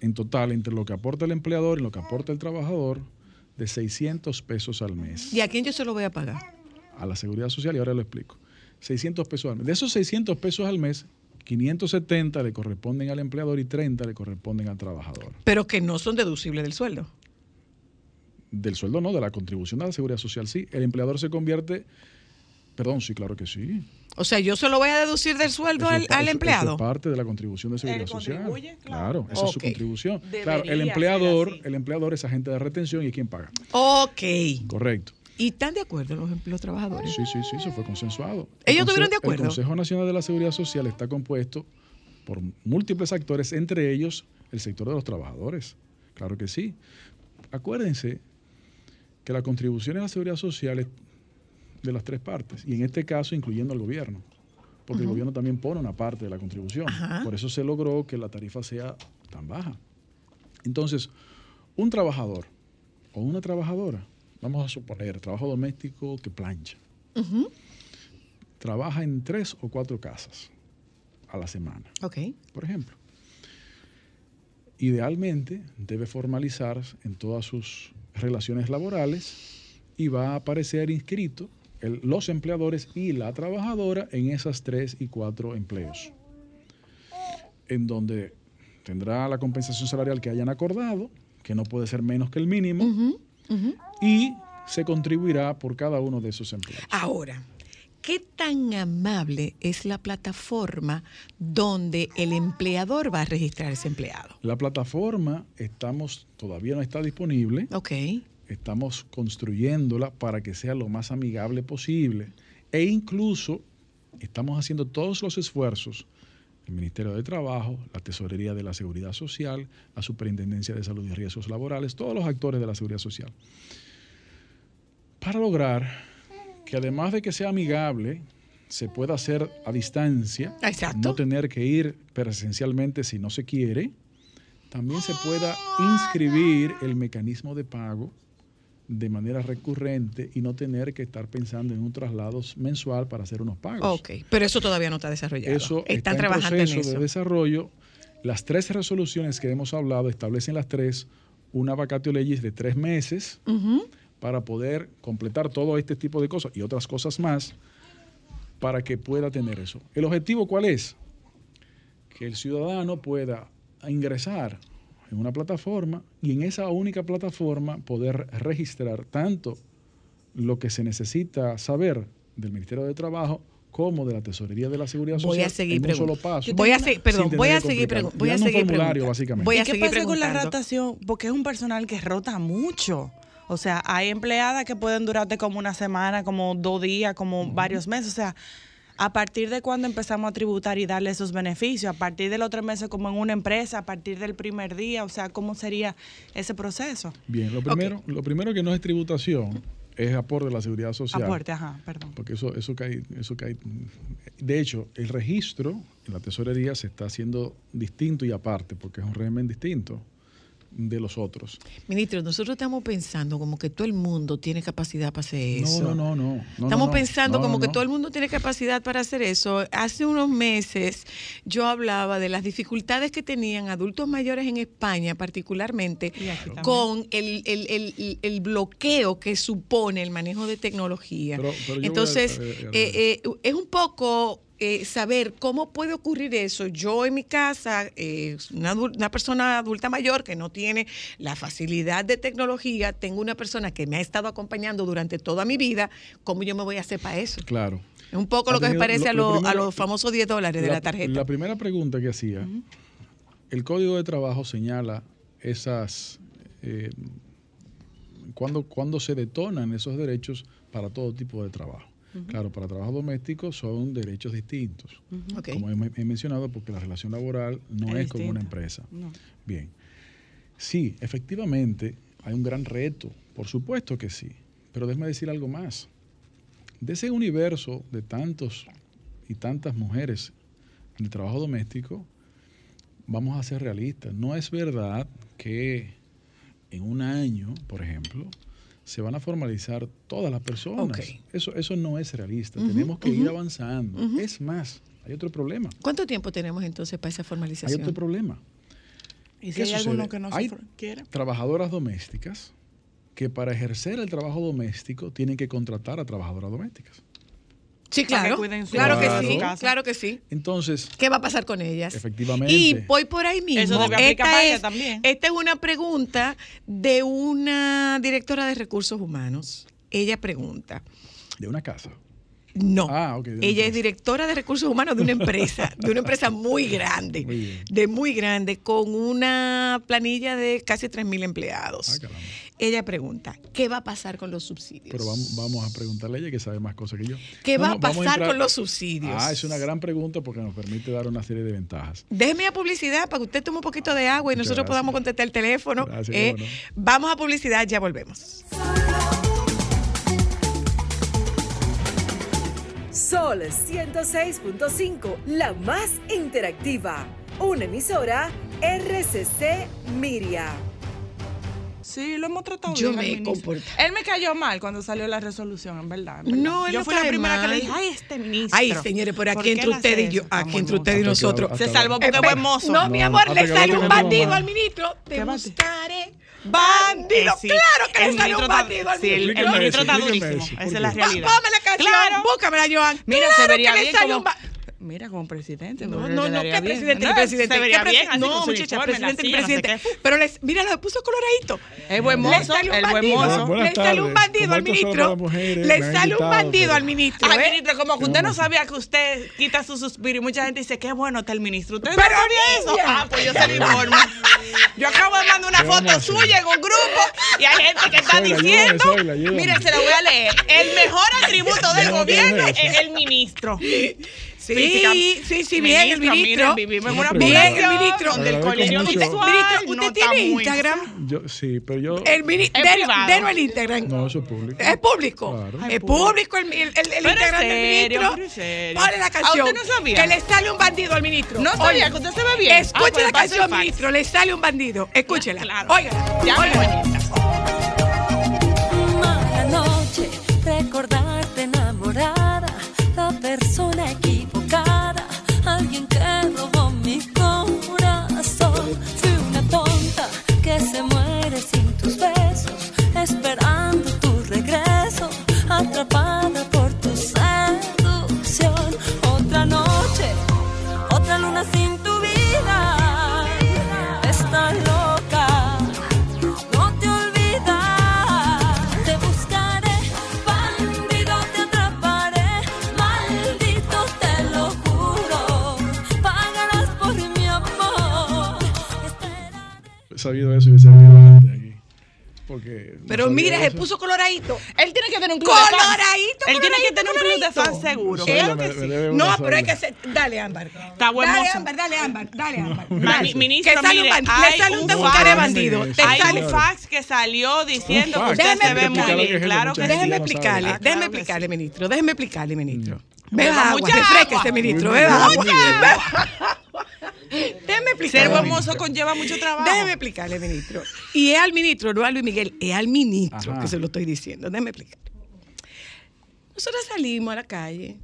Speaker 3: en total, entre lo que aporta el empleador y lo que aporta el trabajador, de 600 pesos al mes.
Speaker 2: ¿Y a quién yo se lo voy a pagar?
Speaker 3: A la seguridad social, y ahora lo explico. 600 pesos al mes. De esos 600 pesos al mes, 570 le corresponden al empleador y 30 le corresponden al trabajador.
Speaker 2: Pero que no son deducibles del sueldo.
Speaker 3: Del sueldo no, de la contribución a la seguridad social sí. El empleador se convierte, perdón, sí, claro que sí.
Speaker 2: O sea, yo se lo voy a deducir del sueldo
Speaker 3: Eso
Speaker 2: al,
Speaker 3: es pa-
Speaker 2: al
Speaker 3: eso- eso
Speaker 2: empleado.
Speaker 3: es parte de la contribución de seguridad social. Claro,
Speaker 1: claro.
Speaker 3: esa es su contribución.
Speaker 1: Debería
Speaker 3: claro, el empleador, el empleador es agente de retención y es quien paga.
Speaker 2: Ok.
Speaker 3: Correcto.
Speaker 2: ¿Y están de acuerdo los, los trabajadores?
Speaker 3: Sí, sí, sí, eso fue consensuado.
Speaker 2: ¿Ellos
Speaker 3: El
Speaker 2: estuvieron de acuerdo?
Speaker 3: El Consejo Nacional de la Seguridad Social está compuesto por múltiples actores, entre ellos el sector de los trabajadores. Claro que sí. Acuérdense que la contribución a la seguridad social es de las tres partes, y en este caso incluyendo al gobierno, porque el gobierno también pone una parte de la contribución.
Speaker 2: Ajá.
Speaker 3: Por eso se logró que la tarifa sea tan baja. Entonces, un trabajador o una trabajadora, vamos a suponer, trabajo doméstico que plancha, trabaja en tres o cuatro casas a la semana,
Speaker 2: Ok.
Speaker 3: por ejemplo. Idealmente debe formalizar en todas sus relaciones laborales y va a aparecer inscrito el- los empleadores y la trabajadora en esas tres y cuatro empleos, en donde tendrá la compensación salarial que hayan acordado, que no puede ser menos que el mínimo, y se contribuirá por cada uno de esos empleos.
Speaker 2: Ahora, ¿qué tan amable es la plataforma donde el empleador va a registrar ese empleado?
Speaker 3: La plataforma estamos todavía no está disponible.
Speaker 2: Ok.
Speaker 3: Estamos construyéndola para que sea lo más amigable posible. E incluso estamos haciendo todos los esfuerzos, el Ministerio de Trabajo, la Tesorería de la Seguridad Social, la Superintendencia de Salud y Riesgos Laborales, todos los actores de la seguridad social, para lograr que además de que sea amigable, se pueda hacer a distancia,
Speaker 2: Exacto.
Speaker 3: no tener que ir presencialmente si no se quiere, también se pueda inscribir el mecanismo de pago de manera recurrente y no tener que estar pensando en un traslado mensual para hacer unos pagos.
Speaker 2: Ok. Pero eso todavía no está desarrollado.
Speaker 3: Eso
Speaker 2: Están
Speaker 3: está en
Speaker 2: trabajando
Speaker 3: proceso
Speaker 2: en eso.
Speaker 3: de desarrollo. Las tres resoluciones que hemos hablado establecen las tres una vacatio legis de tres meses para poder completar todo este tipo de cosas y otras cosas más para que pueda tener eso. ¿El objetivo cuál es? Que el ciudadano pueda ingresar en una plataforma y en esa única plataforma poder registrar tanto lo que se necesita saber del Ministerio de Trabajo como de la Tesorería de la Seguridad Social
Speaker 2: Voy a seguir
Speaker 3: en un solo
Speaker 2: preguntando.
Speaker 3: paso.
Speaker 2: Voy a seguir, perdón, voy a seguir preguntando. Voy a seguir
Speaker 3: formulario,
Speaker 2: preguntando.
Speaker 3: básicamente.
Speaker 2: Voy a
Speaker 1: ¿Y qué pasa con la rotación? Porque es un personal que rota mucho. O sea, hay empleadas que pueden durarte como una semana, como dos días, como varios meses. O sea, a partir de cuando empezamos a tributar y darle esos beneficios, a partir de los tres meses como en una empresa, a partir del primer día, o sea, ¿cómo sería ese proceso?
Speaker 3: Bien, lo primero, lo primero que no es tributación Es aporte de la seguridad social.
Speaker 1: Aporte, ajá, perdón.
Speaker 3: Porque eso, eso cae, eso cae. De hecho, el registro en la tesorería se está haciendo distinto y aparte, porque es un régimen distinto de los otros.
Speaker 2: Ministro, nosotros estamos pensando como que todo el mundo tiene capacidad para hacer eso.
Speaker 3: no, no, no. no,
Speaker 2: Estamos
Speaker 3: no,
Speaker 2: pensando
Speaker 3: no,
Speaker 2: como
Speaker 3: no,
Speaker 2: que
Speaker 3: no.
Speaker 2: todo el mundo tiene capacidad para hacer eso. Hace unos meses yo hablaba de las dificultades que tenían adultos mayores en España, particularmente, con el, el- el- el bloqueo que supone el manejo de tecnología.
Speaker 3: Pero- pero yo voy a-
Speaker 2: Entonces,
Speaker 3: a- a- a-
Speaker 2: eh, eh, es un poco eh, saber cómo puede ocurrir eso. Yo en mi casa, eh, una, una persona adulta mayor que no tiene la facilidad de tecnología, tengo una persona que me ha estado acompañando durante toda mi vida, ¿cómo yo me voy a hacer para eso?
Speaker 3: Claro.
Speaker 2: Es un poco
Speaker 3: Ha
Speaker 2: lo que se parece a,
Speaker 3: lo-
Speaker 2: a los famosos 10 dólares de la, tarjeta.
Speaker 3: La primera pregunta que hacía, el Código de Trabajo señala esas, eh, cuando, cuando se detonan esos derechos para todo tipo de trabajo. Claro, para trabajo doméstico son derechos distintos, como he, he mencionado, porque la relación laboral no
Speaker 1: Es
Speaker 3: es, como una empresa.
Speaker 1: No.
Speaker 3: Bien. Sí, efectivamente, hay un gran reto, por supuesto que sí, pero déjeme decir algo más. De ese universo de tantos y tantas mujeres en el trabajo doméstico, vamos a ser realistas. No es verdad que en un año, por ejemplo, se van a formalizar todas las personas. Eso, eso no es realista. Tenemos que ir avanzando. Es más, hay otro problema.
Speaker 2: ¿Cuánto tiempo tenemos entonces para esa
Speaker 3: Hay
Speaker 2: formalización?
Speaker 3: otro problema.
Speaker 1: ¿Y si
Speaker 3: ¿Qué
Speaker 1: hay alguno que no
Speaker 3: Hay
Speaker 1: se quiere?
Speaker 3: trabajadoras domésticas que para ejercer el trabajo doméstico tienen que contratar a trabajadoras domésticas.
Speaker 2: Sí,
Speaker 1: Para que
Speaker 2: claro.
Speaker 1: cuiden su
Speaker 2: Claro que sí, claro que sí.
Speaker 3: Entonces,
Speaker 2: ¿Qué va a pasar con ellas?
Speaker 3: Efectivamente.
Speaker 2: Y voy por ahí mismo.
Speaker 1: Eso
Speaker 2: esta, es,
Speaker 1: también.
Speaker 2: esta es una pregunta de una directora de recursos humanos. Ella pregunta.
Speaker 3: de una casa.
Speaker 2: No.
Speaker 3: Ah,
Speaker 2: Ella es directora de recursos humanos de una empresa, de una empresa *laughs* muy grande,
Speaker 3: Muy
Speaker 2: de muy grande, con una planilla de casi 3.000 empleados.
Speaker 3: Ah.
Speaker 2: Ella pregunta, ¿qué va a pasar con los subsidios?
Speaker 3: Pero vamos, vamos a preguntarle a ella que sabe más cosas que yo.
Speaker 2: ¿Qué va a pasar
Speaker 3: entrar-
Speaker 2: con los subsidios?
Speaker 3: Ah, es una gran pregunta porque nos permite dar una serie de ventajas.
Speaker 2: Déjeme a publicidad para que usted tome un poquito de agua y
Speaker 3: Muchas
Speaker 2: nosotros
Speaker 3: gracias.
Speaker 2: podamos contestar el teléfono.
Speaker 3: Gracias,
Speaker 2: Eh,
Speaker 3: no.
Speaker 2: Vamos a publicidad, ya volvemos.
Speaker 4: Sol 106.5, la más interactiva. Una emisora RCC Miria.
Speaker 1: Sí, lo hemos tratado
Speaker 2: Yo
Speaker 1: bien
Speaker 2: me he comportado.
Speaker 1: Él me cayó mal cuando salió la resolución, en verdad. en verdad.
Speaker 2: No, él
Speaker 1: Yo
Speaker 2: no
Speaker 1: fui la primera que le dije, ay, este ministro.
Speaker 2: Ay, señores, por aquí
Speaker 1: ¿por qué
Speaker 2: entre
Speaker 1: él hace
Speaker 2: usted y yo, aquí entre usted y nosotros.
Speaker 1: Se salvó porque
Speaker 2: Eh,
Speaker 1: buen mozo.
Speaker 2: No, mi
Speaker 3: No,
Speaker 2: amor, le
Speaker 3: no
Speaker 2: un
Speaker 3: más.
Speaker 2: al ministro. Te
Speaker 1: ¿Qué bandido?
Speaker 2: claro que le sale un bandido al
Speaker 1: sí, el, el ministro está durísimo. Esa
Speaker 3: ¿por
Speaker 1: es la realidad.
Speaker 2: Ponme la canción,
Speaker 1: Claro.
Speaker 2: búscamela, Joan.
Speaker 1: Mira,
Speaker 2: Claro
Speaker 1: se vería
Speaker 2: que le
Speaker 1: bien
Speaker 2: sale
Speaker 1: como...
Speaker 2: un ba-
Speaker 1: Mira, como presidente.
Speaker 2: No, no, no, ¿qué
Speaker 1: bien.
Speaker 2: presidente,
Speaker 1: No,
Speaker 2: qué presidente?
Speaker 1: Se vería
Speaker 2: ¿Qué
Speaker 1: bien
Speaker 2: presi-
Speaker 1: así
Speaker 2: No, muchacha,
Speaker 1: la
Speaker 2: presidente, presidente. Pero les, mira, lo puso coloradito.
Speaker 1: Es buen mozo, el buen
Speaker 2: bandido,
Speaker 1: mozo.
Speaker 2: Le sale un bandido al ministro. Le sale un bandido al ministro. ¿eh?
Speaker 1: ministro, como que usted no sabía que usted quita su suspiro y mucha gente dice, qué bueno está el ministro. ¿Usted
Speaker 2: Pero,
Speaker 1: no sabía eso? Ah, pues yo se lo informo. Yo acabo de mandar una
Speaker 3: ¿Qué vamos a
Speaker 1: foto suya en un grupo y hay gente que está diciendo, miren, se lo voy a leer. El mejor atributo del
Speaker 3: No, no
Speaker 1: gobierno es el ministro.
Speaker 2: Sí, sí, sí, bien, el
Speaker 1: Ministro,
Speaker 2: ministro.
Speaker 1: miren, vivimos en una
Speaker 2: Bien, el ministro.
Speaker 1: donde el
Speaker 3: Agradezco
Speaker 1: colegio
Speaker 2: Ministro, ¿usted
Speaker 1: no está
Speaker 2: tiene Instagram?
Speaker 3: Yo, sí, pero yo.
Speaker 2: El mini,
Speaker 1: Es
Speaker 2: deno-
Speaker 1: privado.
Speaker 2: deno el Instagram.
Speaker 3: No, eso es público.
Speaker 2: Es público.
Speaker 3: Claro.
Speaker 2: Es público el, el, el- Instagram del ministro. Ponle la
Speaker 1: ¿A
Speaker 2: canción.
Speaker 1: usted no sabía?
Speaker 2: Que le sale un bandido al ministro.
Speaker 1: No sabía
Speaker 2: Oiga,
Speaker 1: que usted se ve bien.
Speaker 2: Escuche
Speaker 1: Ah, pues
Speaker 2: la canción, ministro. Le sale un bandido. Escúchela.
Speaker 1: Claro.
Speaker 2: Oiga.
Speaker 1: Ya me
Speaker 2: oiga.
Speaker 3: Sabido eso y he salido antes aquí. porque... no
Speaker 2: Pero
Speaker 3: sabía
Speaker 2: mira, se puso coloradito.
Speaker 1: Él tiene que tener un club de fans.
Speaker 2: Coloradito,
Speaker 1: Él tiene que tener un club de fans seguro. Claro que sí.
Speaker 2: No, pero hay que hacer. Dale, Ámbar.
Speaker 1: Está buen
Speaker 2: Dale. Ámbar, dale, Ámbar, dale, Ámbar. Dale.
Speaker 1: ministro,
Speaker 2: que sale un
Speaker 1: mire,
Speaker 2: bandi-
Speaker 1: hay
Speaker 2: le sale un
Speaker 1: un
Speaker 3: fax.
Speaker 2: bandido. Te
Speaker 1: Hay
Speaker 2: sale
Speaker 1: un fax que salió diciendo
Speaker 3: Un
Speaker 1: que usted
Speaker 2: Déjeme
Speaker 1: se ve muy bien. Claro que
Speaker 2: Déjeme
Speaker 1: sí.
Speaker 3: no sabe.
Speaker 2: explicarle, déjeme explicarle,
Speaker 1: sí.
Speaker 2: ministro. Déjeme explicarle, ministro.
Speaker 1: Beba
Speaker 2: agua,
Speaker 1: mucha
Speaker 2: refresquese, ministro. Beba agua. *laughs* Déjeme
Speaker 1: Ser
Speaker 2: explicarle.
Speaker 1: buen mozo conlleva mucho trabajo.
Speaker 2: Déjeme explicarle, ministro. Y es al ministro, no a Luis Miguel, es al ministro
Speaker 3: Ajá.
Speaker 2: que se lo estoy diciendo. Déjeme explicar. Nosotros salimos a la calle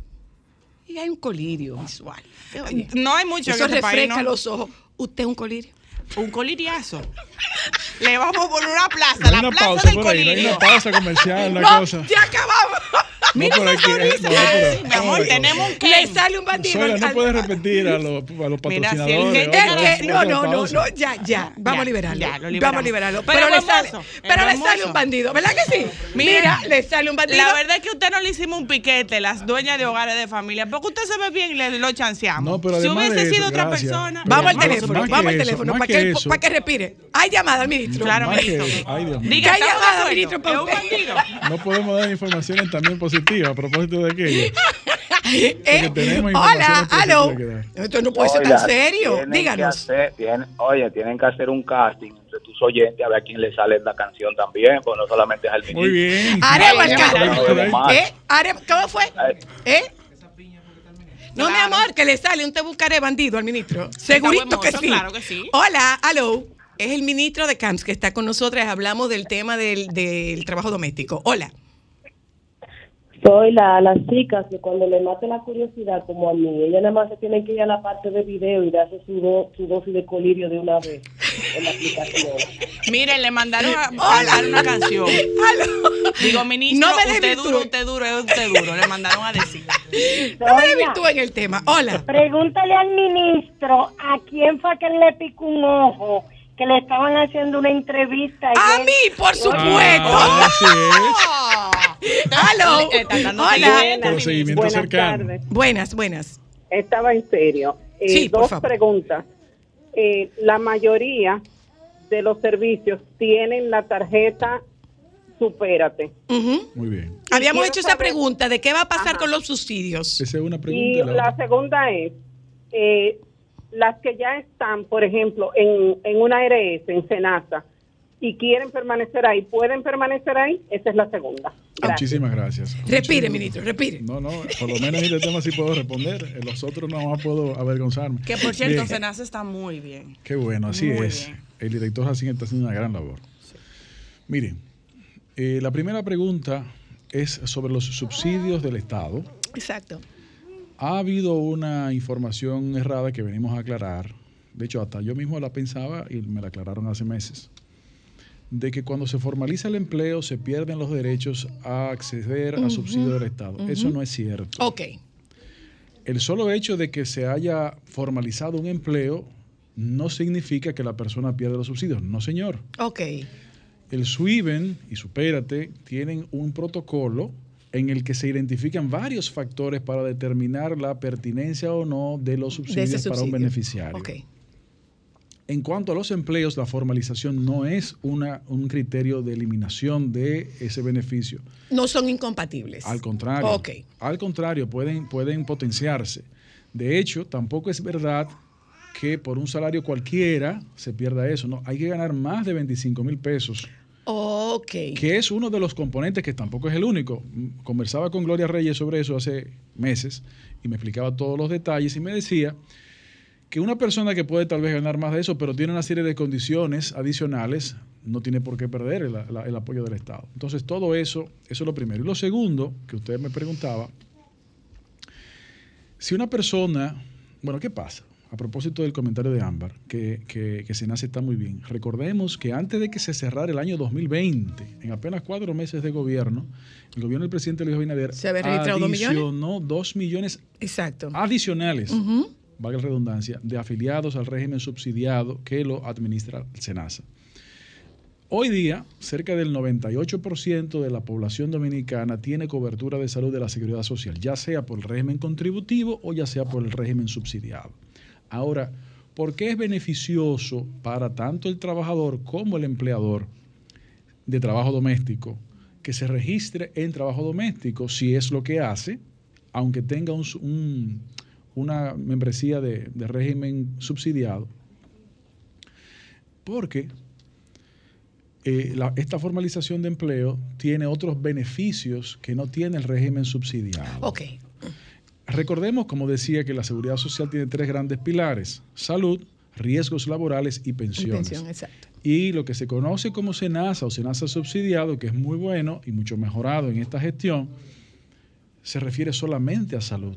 Speaker 2: y hay un colirio visual. Oye,
Speaker 1: No hay mucho
Speaker 2: eso
Speaker 1: en país,
Speaker 2: refresca
Speaker 1: ¿no?
Speaker 2: los ojos. ¿Usted es un colirio?
Speaker 1: Un coliriazo. Le vamos a poner una plaza,
Speaker 3: No
Speaker 1: la
Speaker 3: una
Speaker 1: plaza
Speaker 3: pausa
Speaker 1: del
Speaker 3: por ahí, no hay una pausa comercial, una
Speaker 2: no,
Speaker 3: cosa.
Speaker 2: ya acabamos.
Speaker 3: No,
Speaker 2: Mira
Speaker 3: pero
Speaker 2: esa
Speaker 3: hay
Speaker 2: sonrisa.
Speaker 3: no,
Speaker 1: Sí, mi amor,
Speaker 3: no, no,
Speaker 1: tenemos un
Speaker 2: Le sale un bandido. Al-
Speaker 3: no
Speaker 2: al-
Speaker 3: puedes repetir a los, a los
Speaker 1: Mira, si el
Speaker 3: patrocinadores.
Speaker 2: que, no, no, no, no, ya, ya, vamos
Speaker 1: Ya,
Speaker 2: a liberarlo.
Speaker 1: ya, lo
Speaker 2: vamos
Speaker 1: liberamos.
Speaker 2: a liberarlo.
Speaker 1: Pero
Speaker 2: le sale, pero le un bandido, ¿verdad que sí?
Speaker 1: Mira,
Speaker 2: Mira, le sale un bandido.
Speaker 1: La verdad es que usted no le hicimos un piquete, las dueñas de hogares de familia, porque usted se ve bien y le lo chanceamos.
Speaker 3: No, pero
Speaker 1: si
Speaker 3: además
Speaker 1: hubiese
Speaker 3: eso,
Speaker 1: sido otra
Speaker 3: gracias.
Speaker 1: persona.
Speaker 3: Pero
Speaker 2: Vamos al teléfono, vamos al teléfono, para
Speaker 3: que
Speaker 2: para que respire. Hay llamada al ministro.
Speaker 1: Claro, ministro.
Speaker 3: Ay, Dios mío.
Speaker 1: Diga,
Speaker 2: ¿Qué
Speaker 1: ¿estamos de
Speaker 2: llamada,
Speaker 1: acuerdo?
Speaker 2: ministro, para
Speaker 1: Es un
Speaker 2: usted?
Speaker 1: bandido.
Speaker 3: No podemos dar informaciones también positivas a propósito de aquello. *laughs*
Speaker 2: Eh, hola, aló. Esto no puede ser
Speaker 5: Oiga,
Speaker 2: tan serio. Díganos.
Speaker 5: hacer- tienen- oye, tienen que hacer un casting entre tus oyentes a ver a quién le sale la canción también, pues no solamente es el ministro.
Speaker 3: Muy bien.
Speaker 5: Más.
Speaker 2: ¿Eh? Haremos- ¿Cómo fue? ¿Eh? No, mi
Speaker 1: Claro.
Speaker 2: amor, que le sale un te buscaré bandido al ministro. Segurito que sí.
Speaker 1: claro que sí.
Speaker 2: Hola, aló. Es el ministro de CAMS que está con nosotros. Hablamos del tema del, del trabajo doméstico. Hola.
Speaker 6: Soy la, las chicas que cuando le mate la curiosidad como a mí, ella nada más se tiene que ir a la parte de video y darse su, do- su dosis de colirio de una vez en la aplicación. *laughs*
Speaker 1: Miren, le mandaron a cantar una canción. Digo, ministro,
Speaker 2: No me
Speaker 1: usted
Speaker 2: desvirtúe.
Speaker 1: duro, usted duro, es usted duro. Le mandaron a decir.
Speaker 2: No me desvirtúen el tema. Hola.
Speaker 6: Pregúntale al ministro a quién fue que le picó un ojo, que le estaban haciendo una entrevista.
Speaker 2: A mí, por supuesto.
Speaker 3: Ah, *laughs* así es.
Speaker 1: Dando
Speaker 2: Hola.
Speaker 7: Buenas
Speaker 3: cercano.
Speaker 7: tardes.
Speaker 2: Buenas, buenas.
Speaker 7: Estaba en serio. Eh,
Speaker 2: Sí, por
Speaker 7: dos
Speaker 2: favor.
Speaker 7: preguntas. Eh, la mayoría de los servicios tienen la tarjeta Supérate.
Speaker 3: Muy bien.
Speaker 2: Habíamos hecho esa pregunta de qué va a pasar
Speaker 7: Ajá.
Speaker 2: con los subsidios.
Speaker 3: Esa es una
Speaker 7: Y
Speaker 3: pregunta. la
Speaker 7: la
Speaker 3: otra.
Speaker 7: segunda es, eh, las que ya están, por ejemplo, en, en una ARS, en Senasa, y quieren permanecer ahí, ¿pueden permanecer ahí? Esa es la segunda. Gracias.
Speaker 3: Muchísimas gracias.
Speaker 2: Respire, ministro, respire.
Speaker 3: No, no, por lo menos en este tema sí puedo responder. En los otros no más puedo avergonzarme.
Speaker 1: Que por cierto,
Speaker 3: Bien.
Speaker 1: Senasa está muy bien.
Speaker 3: Qué bueno, así
Speaker 1: Muy
Speaker 3: es.
Speaker 1: bien.
Speaker 3: El director Jacín está haciendo una gran labor. Miren, eh, la primera pregunta es sobre los subsidios del Estado.
Speaker 2: Exacto.
Speaker 3: Ha habido una información errada que venimos a aclarar. De hecho, hasta yo mismo la pensaba y me la aclararon hace meses. De que cuando se formaliza el empleo se pierden los derechos a acceder a subsidios del Estado. Eso no es cierto.
Speaker 2: Ok.
Speaker 3: El solo hecho de que se haya formalizado un empleo no significa que la persona pierda los subsidios. No, señor.
Speaker 2: Ok.
Speaker 3: El SWIBEN y Supérate tienen un protocolo en el que se identifican varios factores para determinar la pertinencia o no de los
Speaker 2: De
Speaker 3: subsidios para un beneficiario. En cuanto a los empleos, la formalización no es una, un criterio de eliminación de ese beneficio.
Speaker 2: No son incompatibles.
Speaker 3: Al contrario. Al contrario, pueden, pueden potenciarse. De hecho, tampoco es verdad que por un salario cualquiera se pierda eso. No, hay que ganar más de 25 mil pesos, Que es uno de los componentes que tampoco es el único. Conversaba con Gloria Reyes sobre eso hace meses y me explicaba todos los detalles y me decía que una persona que puede tal vez ganar más de eso, pero tiene una serie de condiciones adicionales, no tiene por qué perder el, el apoyo del Estado. Entonces, todo eso, eso es lo primero. Y lo segundo, que usted me preguntaba, si una persona, bueno, ¿qué pasa? A propósito del comentario de Ámbar, que, que, que Senasa está muy bien. Recordemos que antes de que se cerrara el año 2020, en apenas cuatro meses de gobierno, el gobierno del presidente Luis Abinader
Speaker 2: ¿Se había registrado dos millones?
Speaker 3: adicionó dos millones
Speaker 2: Exacto.
Speaker 3: adicionales,
Speaker 2: Ujú.
Speaker 3: valga la redundancia, de afiliados al régimen subsidiado que lo administra el SENASA. Hoy día, cerca del 98% de la población dominicana tiene cobertura de salud de la seguridad social, ya sea por el régimen contributivo o ya sea por el régimen subsidiado. Ahora, ¿por qué es beneficioso para tanto el trabajador como el empleador de trabajo doméstico, que se registre en trabajo doméstico si es lo que hace, aunque tenga un, un, una membresía de, régimen subsidiado, porque eh, esta formalización de empleo tiene otros beneficios que no tiene el régimen subsidiado.
Speaker 2: Ok.
Speaker 3: Recordemos, como decía, que la seguridad social tiene tres grandes pilares: salud, riesgos laborales y pensiones.
Speaker 2: Pensión, exacto.
Speaker 3: Y lo que se conoce como SENASA o SENASA subsidiado, que es muy bueno y mucho mejorado en esta gestión, se refiere solamente a salud.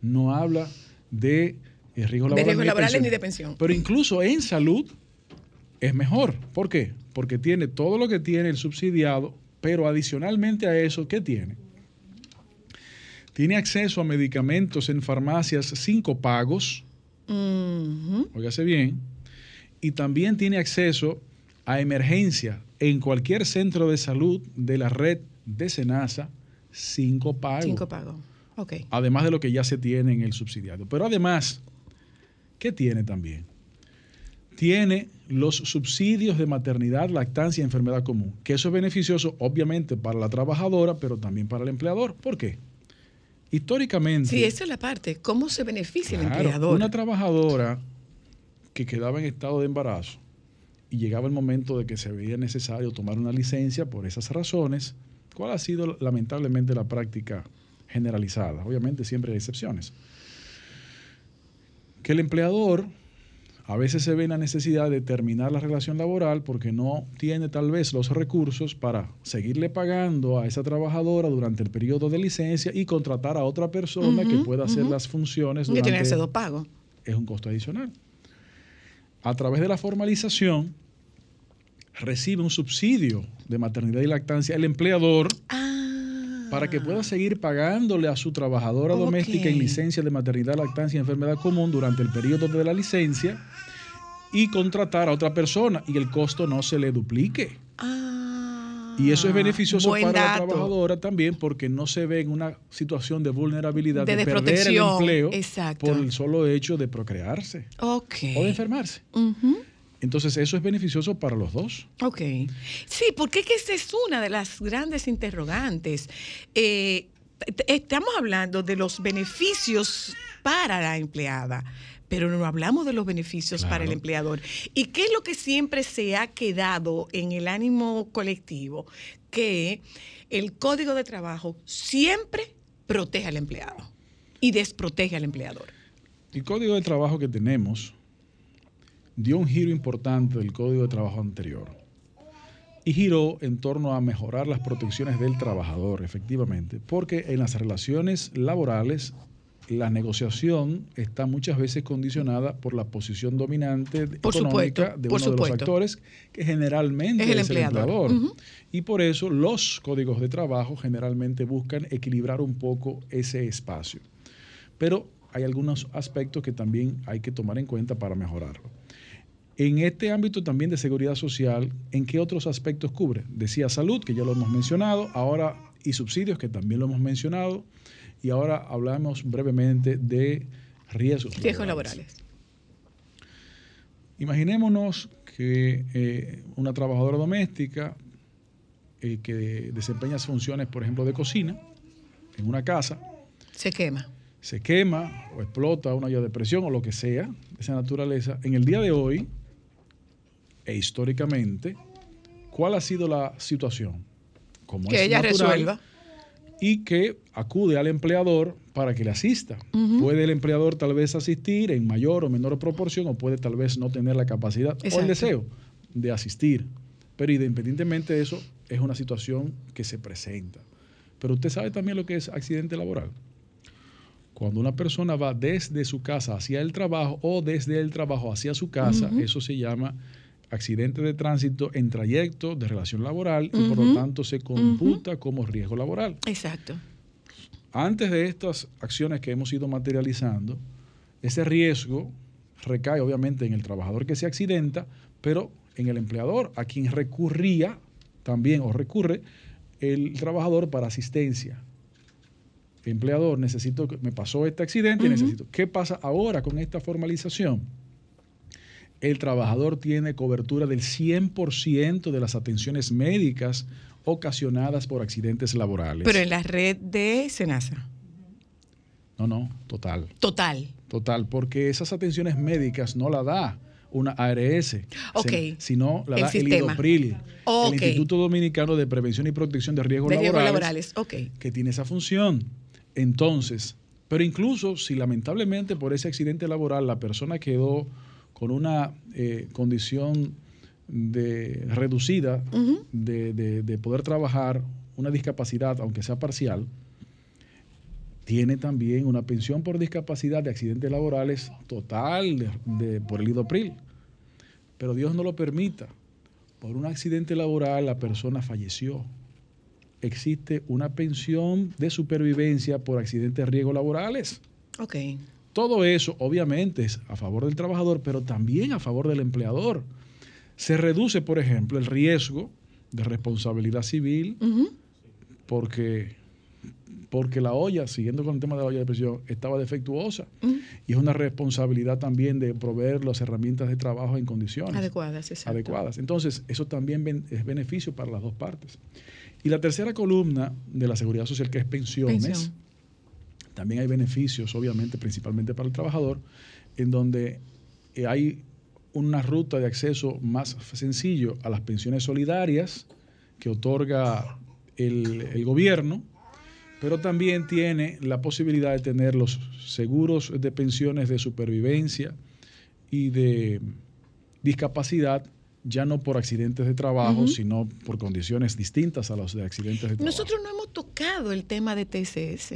Speaker 3: No habla de eh, riesgos
Speaker 2: De
Speaker 3: laborales,
Speaker 2: riesgos laborales
Speaker 3: pensión.
Speaker 2: ni de pensión.
Speaker 3: Pero incluso en salud es mejor. ¿Por qué? Porque tiene todo lo que tiene el subsidiado, pero adicionalmente a eso, ¿qué tiene? Tiene acceso a medicamentos en farmacias sin copagos,
Speaker 2: Ujú.
Speaker 3: óigase bien, y también tiene acceso a emergencia en cualquier centro de salud de la red de SENASA sin copago.
Speaker 2: Cinco pagos. Ok.
Speaker 3: Además de lo que ya se tiene en el subsidiado. Pero además, ¿qué tiene también? Tiene los subsidios de maternidad, lactancia y enfermedad común, que eso es beneficioso obviamente para la trabajadora, pero también para el empleador. ¿Por qué? Históricamente,
Speaker 2: Sí, esa es la parte. ¿Cómo se beneficia el empleador?
Speaker 3: una trabajadora que quedaba en estado de embarazo y llegaba el momento de que se veía necesario tomar una licencia por esas razones, ¿cuál ha sido lamentablemente la práctica generalizada? Obviamente siempre hay excepciones. Que el empleador a veces se ve la necesidad de terminar la relación laboral porque no tiene tal vez los recursos para seguirle pagando a esa trabajadora durante el periodo de licencia y contratar a otra persona que pueda hacer las funciones
Speaker 2: que tiene que
Speaker 3: durante
Speaker 2: hacer dos pagos.
Speaker 3: es un costo adicional. A través de la formalización, recibe un subsidio de maternidad y lactancia el empleador
Speaker 2: Ah.
Speaker 3: Para que pueda seguir pagándole a su trabajadora doméstica en licencia de maternidad, lactancia y enfermedad común durante el periodo de la licencia y contratar a otra persona y el costo no se le duplique.
Speaker 2: Ah.
Speaker 3: Y eso es beneficioso para la trabajadora también porque no se ve en una situación de vulnerabilidad
Speaker 2: De
Speaker 3: de, perder el empleo
Speaker 2: exacto.
Speaker 3: por el solo hecho de procrearse o de enfermarse. Entonces eso es beneficioso para los dos.
Speaker 2: Ok. Sí, porque es que esa es una de las grandes interrogantes. Eh, estamos hablando de los beneficios para la empleada, pero no hablamos de los beneficios para el empleador. ¿Y qué es lo que siempre se ha quedado en el ánimo colectivo? Que el código de trabajo siempre protege al empleado y desprotege al empleador.
Speaker 3: El código de trabajo que tenemos dio un giro importante del código de trabajo anterior y giró en torno a mejorar las protecciones del trabajador, efectivamente, porque en las relaciones laborales la negociación está muchas veces condicionada por la posición dominante
Speaker 2: Por
Speaker 3: económica
Speaker 2: supuesto,
Speaker 3: de uno de los actores, que generalmente
Speaker 2: Es
Speaker 3: es
Speaker 2: el empleador.
Speaker 3: Y por eso los códigos de trabajo generalmente buscan equilibrar un poco ese espacio. Pero hay algunos aspectos que también hay que tomar en cuenta para mejorarlo. En este ámbito también de seguridad social, ¿en qué otros aspectos cubre? Decía salud, que ya lo hemos mencionado, ahora y subsidios, que también lo hemos mencionado, y ahora hablamos brevemente de riesgos,
Speaker 2: Riesgos laborales.
Speaker 3: Imaginémonos que eh, una trabajadora doméstica eh, que desempeña funciones, por ejemplo, de cocina en una casa,
Speaker 2: Se quema.
Speaker 3: se quema o explota una olla de presión o lo que sea de esa naturaleza, en el día de hoy e históricamente, ¿cuál ha sido la situación? Como
Speaker 2: Que
Speaker 3: es
Speaker 2: ella
Speaker 3: natural,
Speaker 2: resuelva.
Speaker 3: Y que acude al empleador para que le asista. Puede el empleador tal vez asistir en mayor o menor proporción o puede tal vez no tener la capacidad o el deseo de asistir. Pero independientemente de eso, es una situación que se presenta. Pero usted sabe también lo que es accidente laboral. Cuando una persona va desde su casa hacia el trabajo o desde el trabajo hacia su casa, eso se llama accidente de tránsito en trayecto de relación laboral y por lo tanto se computa como riesgo laboral.
Speaker 2: Exacto.
Speaker 3: Antes de estas acciones que hemos ido materializando, ese riesgo recae obviamente en el trabajador que se accidenta, pero en el empleador, a quien recurría también o recurre el trabajador para asistencia. Empleador, necesito que me pasó este accidente y
Speaker 2: Ujú.
Speaker 3: necesito. ¿Qué pasa ahora con esta formalización? El trabajador tiene cobertura del 100% de las atenciones médicas ocasionadas por accidentes laborales.
Speaker 2: Pero en la red de Senasa.
Speaker 3: No, no, total.
Speaker 2: Total.
Speaker 3: Total, porque esas atenciones médicas no la da una ARS,
Speaker 2: Ok.
Speaker 3: se- sino la
Speaker 2: El
Speaker 3: da el. IDOPRIL, el Instituto Dominicano de Prevención y Protección de Riesgos
Speaker 2: De riesgos
Speaker 3: Laborales,
Speaker 2: laborales. Ok.
Speaker 3: que tiene esa función. Entonces, pero incluso si lamentablemente por ese accidente laboral la persona quedó con una eh, condición de, reducida de, de- de poder trabajar, una discapacidad, aunque sea parcial, tiene también una pensión por discapacidad de accidentes laborales total de- por el IDOPRIL. Pero Dios no lo permita. Por un accidente laboral la persona falleció. Existe una pensión de supervivencia por accidentes de riesgos laborales.
Speaker 2: Ok.
Speaker 3: Todo eso obviamente es a favor del trabajador, pero también a favor del empleador. Se reduce, por ejemplo, el riesgo de responsabilidad civil porque, porque la olla, siguiendo con el tema de la olla de presión, estaba defectuosa. Y es una responsabilidad también de proveer las herramientas de trabajo en condiciones
Speaker 2: Adecuadas, exacto.
Speaker 3: adecuadas. Entonces, eso también es beneficio para las dos partes. Y la tercera columna de la seguridad social, que es pensiones,
Speaker 2: Pensión.
Speaker 3: También hay beneficios, obviamente, principalmente para el trabajador, en donde eh, hay una ruta de acceso más sencillo a las pensiones solidarias que otorga el, el gobierno, pero también tiene la posibilidad de tener los seguros de pensiones de supervivencia y de discapacidad, ya no por accidentes de trabajo, sino por condiciones distintas a los de accidentes de trabajo.
Speaker 2: Nosotros no hemos tocado el tema de TCS,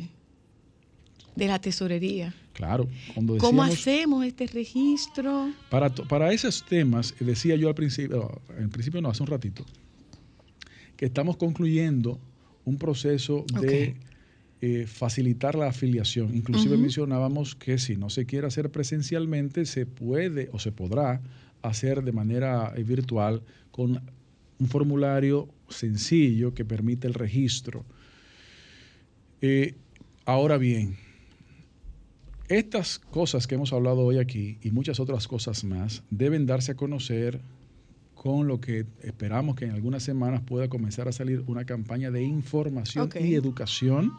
Speaker 2: de la tesorería.
Speaker 3: Claro, cuando
Speaker 2: ¿Cómo hacemos este registro?
Speaker 3: Para, para esos temas, eh, decía yo al principio, en principio no, hace un ratito, que estamos concluyendo un proceso de eh, facilitar la afiliación. Inclusive mencionábamos que si no se quiere hacer presencialmente, se puede o se podrá hacer de manera eh, virtual con un formulario sencillo que permite el registro. Eh, ahora bien, estas cosas que hemos hablado hoy aquí y muchas otras cosas más deben darse a conocer con lo que esperamos que en algunas semanas pueda comenzar a salir una campaña de información y educación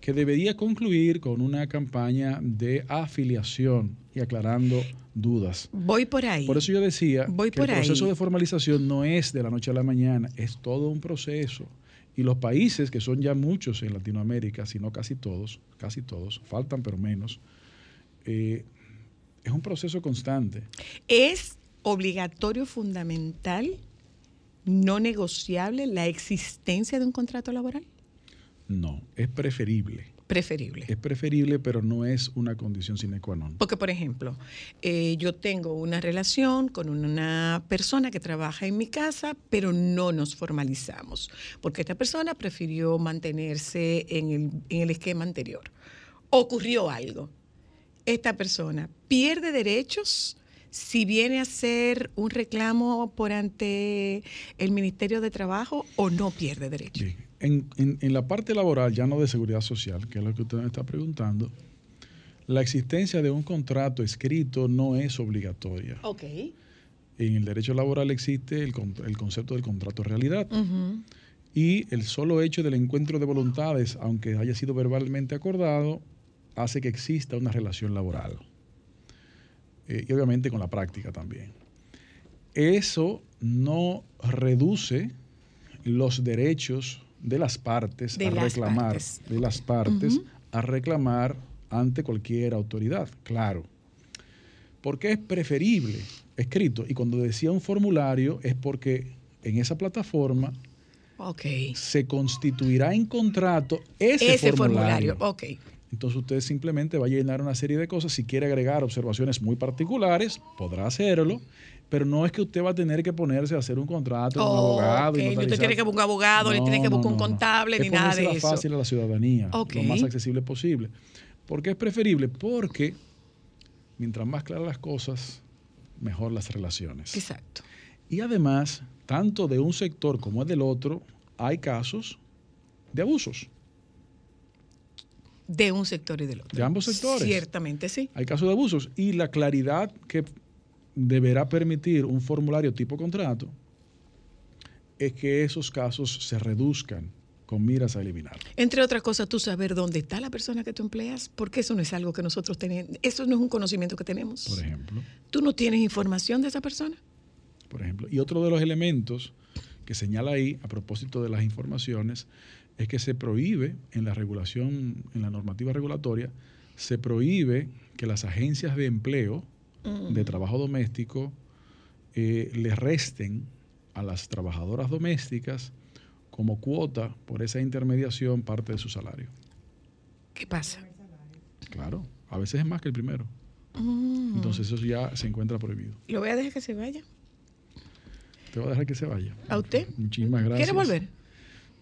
Speaker 3: que debería concluir con una campaña de afiliación y aclarando dudas.
Speaker 2: Voy por ahí.
Speaker 3: Por eso yo decía
Speaker 2: Voy
Speaker 3: que
Speaker 2: por
Speaker 3: el proceso
Speaker 2: ahí.
Speaker 3: de formalización no es de la noche a la mañana, es todo un proceso. Y los países, que son ya muchos en Latinoamérica, si no casi todos, casi todos, faltan pero menos, eh, es un proceso constante.
Speaker 2: ¿Es obligatorio, fundamental, no negociable la existencia de un contrato laboral?
Speaker 3: No, es preferible.
Speaker 2: Preferible.
Speaker 3: Es preferible, pero no es una condición sine qua non.
Speaker 2: Porque, por ejemplo, eh, yo tengo una relación con una persona que trabaja en mi casa, pero no nos formalizamos, porque esta persona prefirió mantenerse en el, en el esquema anterior. Ocurrió algo. Esta persona pierde derechos si viene a hacer un reclamo por ante el Ministerio de Trabajo o no pierde derechos.
Speaker 3: Bien. En, en- en la parte laboral, ya no de seguridad social, que es lo que usted me está preguntando, la existencia de un contrato escrito no es obligatoria.
Speaker 2: Ok.
Speaker 3: En el derecho laboral existe el, con- el concepto del contrato realidad. Y el solo hecho del encuentro de voluntades, aunque haya sido verbalmente acordado, hace que exista una relación laboral. Eh, y obviamente con la práctica también. Eso no reduce los derechos de las partes
Speaker 2: De
Speaker 3: a
Speaker 2: las
Speaker 3: reclamar,
Speaker 2: partes.
Speaker 3: de las partes a reclamar ante cualquier autoridad, claro. Porque es preferible escrito. Y cuando decía un formulario es porque en esa plataforma se constituirá en contrato ese,
Speaker 2: Ese
Speaker 3: formulario.
Speaker 2: formulario.
Speaker 3: Entonces usted simplemente va a llenar una serie de cosas. Si quiere agregar observaciones muy particulares, podrá hacerlo. Pero no es que usted va a tener que ponerse a hacer un contrato con un abogado.
Speaker 2: ok.
Speaker 3: y
Speaker 2: Usted tiene que buscar un abogado, ni tiene que buscar un contable,
Speaker 3: Es
Speaker 2: ni nada de eso.
Speaker 3: fácil a la ciudadanía,
Speaker 2: Ok.
Speaker 3: lo más accesible posible. ¿Por qué es preferible? Porque mientras más claras las cosas, mejor las relaciones.
Speaker 2: Exacto.
Speaker 3: Y además, tanto de un sector como del otro, hay casos de abusos.
Speaker 2: De un sector y del otro.
Speaker 3: De ambos sectores.
Speaker 2: Ciertamente, sí.
Speaker 3: Hay casos de abusos. Y la claridad que deberá permitir un formulario tipo contrato es que esos casos se reduzcan con miras a eliminar.
Speaker 2: Entre otras cosas, tú saber dónde está la persona que tú empleas, porque eso no es algo que nosotros tenemos, eso no es un conocimiento que tenemos.
Speaker 3: Por ejemplo.
Speaker 2: Tú no tienes información de esa persona.
Speaker 3: Por ejemplo. Y otro de los elementos que señala ahí, a propósito de las informaciones, es que se prohíbe en la regulación, en la normativa regulatoria, se prohíbe que las agencias de empleo de trabajo doméstico eh, le resten a las trabajadoras domésticas como cuota por esa intermediación parte de su salario.
Speaker 2: ¿Qué pasa?
Speaker 3: Claro, a veces es más que el primero.
Speaker 2: Mm.
Speaker 3: Entonces eso ya se encuentra prohibido.
Speaker 2: Lo voy a dejar que se vaya.
Speaker 3: Te voy a dejar que se vaya.
Speaker 2: ¿A usted?
Speaker 3: Muchísimas gracias.
Speaker 2: ¿Quiere volver?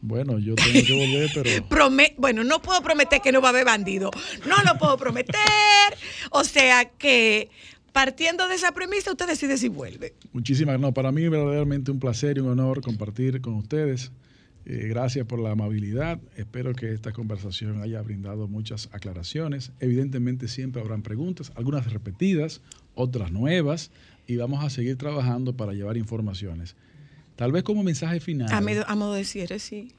Speaker 3: Bueno, yo tengo que volver, pero... *laughs*
Speaker 2: Prome- bueno, no puedo prometer que no va a haber bandido. No lo puedo prometer. O sea que partiendo de esa premisa, usted decide si vuelve.
Speaker 3: Muchísimas, no, para mí verdaderamente un placer y un honor compartir con ustedes. Eh, gracias por la amabilidad. Espero que esta conversación haya brindado muchas aclaraciones. Evidentemente siempre habrán preguntas, algunas repetidas, otras nuevas, y vamos a seguir trabajando para llevar informaciones. Tal vez como mensaje final.
Speaker 2: A, modo de cierre, sí.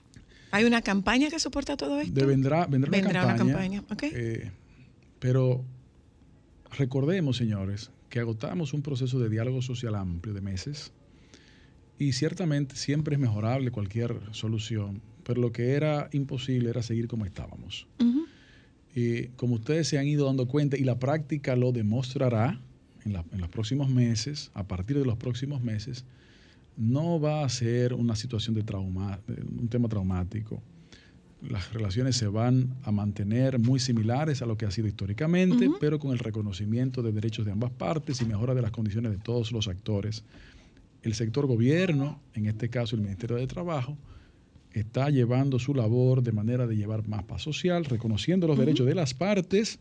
Speaker 2: ¿Hay una campaña que soporta todo esto?
Speaker 3: de- vendrá, vendrá,
Speaker 2: Vendrá
Speaker 3: una
Speaker 2: una
Speaker 3: campaña.
Speaker 2: campaña, ok.
Speaker 3: eh, pero recordemos, señores, que agotamos un proceso de diálogo social amplio de meses y ciertamente siempre es mejorable cualquier solución, pero lo que era imposible era seguir como estábamos.
Speaker 2: Ujú.
Speaker 3: Eh, como ustedes se han ido dando cuenta y la práctica lo demostrará en, la- en los próximos meses, a partir de los próximos meses, no va a ser una situación de trauma, un tema traumático. Las relaciones se van a mantener muy similares a lo que ha sido históricamente, pero con el reconocimiento de derechos de ambas partes y mejora de las condiciones de todos los actores. El sector gobierno, en este caso el Ministerio de Trabajo, está llevando su labor de manera de llevar más paz social, reconociendo los derechos de las partes,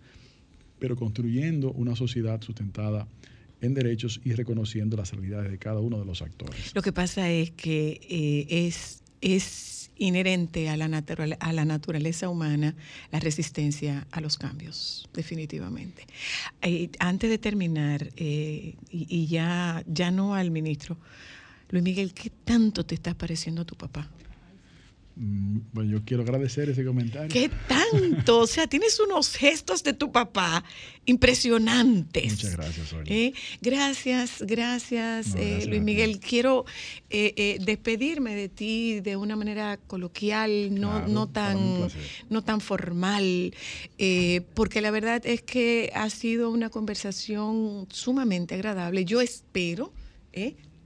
Speaker 3: pero construyendo una sociedad sustentada en derechos y reconociendo las realidades de cada uno de los actores.
Speaker 2: Lo que pasa es que eh, es, es inherente a la, a la naturaleza humana la resistencia a los cambios, definitivamente. Eh, antes de terminar, eh, y, y ya, ya no al ministro, Luis Miguel, ¿qué tanto te está pareciendo a tu papá?
Speaker 3: Mm, Bueno, yo quiero agradecer ese comentario.
Speaker 2: ¿Qué tanto? O sea, tienes unos gestos de tu papá impresionantes.
Speaker 3: Muchas gracias, Sonia.
Speaker 2: ¿Eh? Gracias, gracias,
Speaker 3: No,
Speaker 2: eh, Luis. Miguel. Quiero eh, despedirme de ti de una manera coloquial, no,
Speaker 3: Claro,
Speaker 2: no, tan, no tan formal, porque la verdad es que ha sido una conversación sumamente agradable. Yo espero,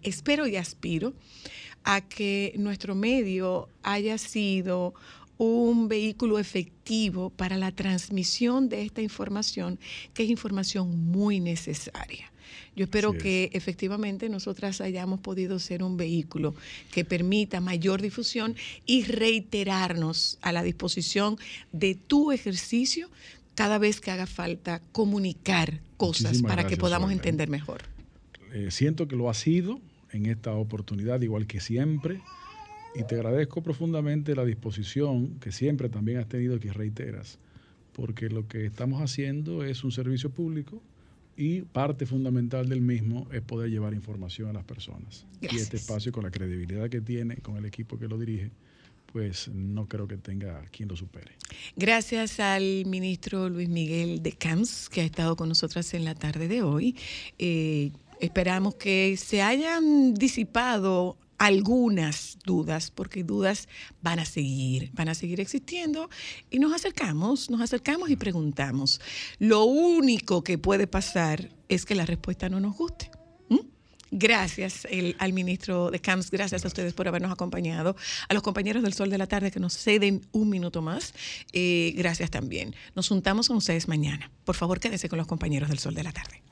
Speaker 2: espero y aspiro a que nuestro medio haya sido un vehículo efectivo para la transmisión de esta información, que es información muy necesaria. Yo espero
Speaker 3: es.
Speaker 2: que efectivamente nosotras hayamos podido ser un vehículo que permita mayor difusión y reiterarnos a la disposición de tu ejercicio cada vez que haga falta comunicar cosas
Speaker 3: Muchísimas
Speaker 2: para que podamos
Speaker 3: Sonia.
Speaker 2: entender mejor.
Speaker 3: Eh, siento que lo ha sido en esta oportunidad, igual que siempre, y te agradezco profundamente la disposición que siempre también has tenido que reiteras, porque lo que estamos haciendo es un servicio público y parte fundamental del mismo es poder llevar información a las personas. Y este espacio, con la credibilidad que tiene, con el equipo que lo dirige, pues no creo que tenga quien lo supere.
Speaker 2: Gracias al ministro Luis Miguel de Camps, que ha estado con nosotras en la tarde de hoy. Eh, esperamos que se hayan disipado algunas dudas, porque dudas van a seguir, van a seguir existiendo y nos acercamos, nos acercamos y preguntamos. Lo único que puede pasar es que la respuesta no nos guste. ¿m? Gracias al ministro de Camps, gracias a ustedes por habernos acompañado, a los compañeros del Sol de la Tarde que nos ceden un minuto más, eh, gracias también. Nos juntamos con ustedes mañana. Por favor, quédense con los compañeros del Sol de la Tarde.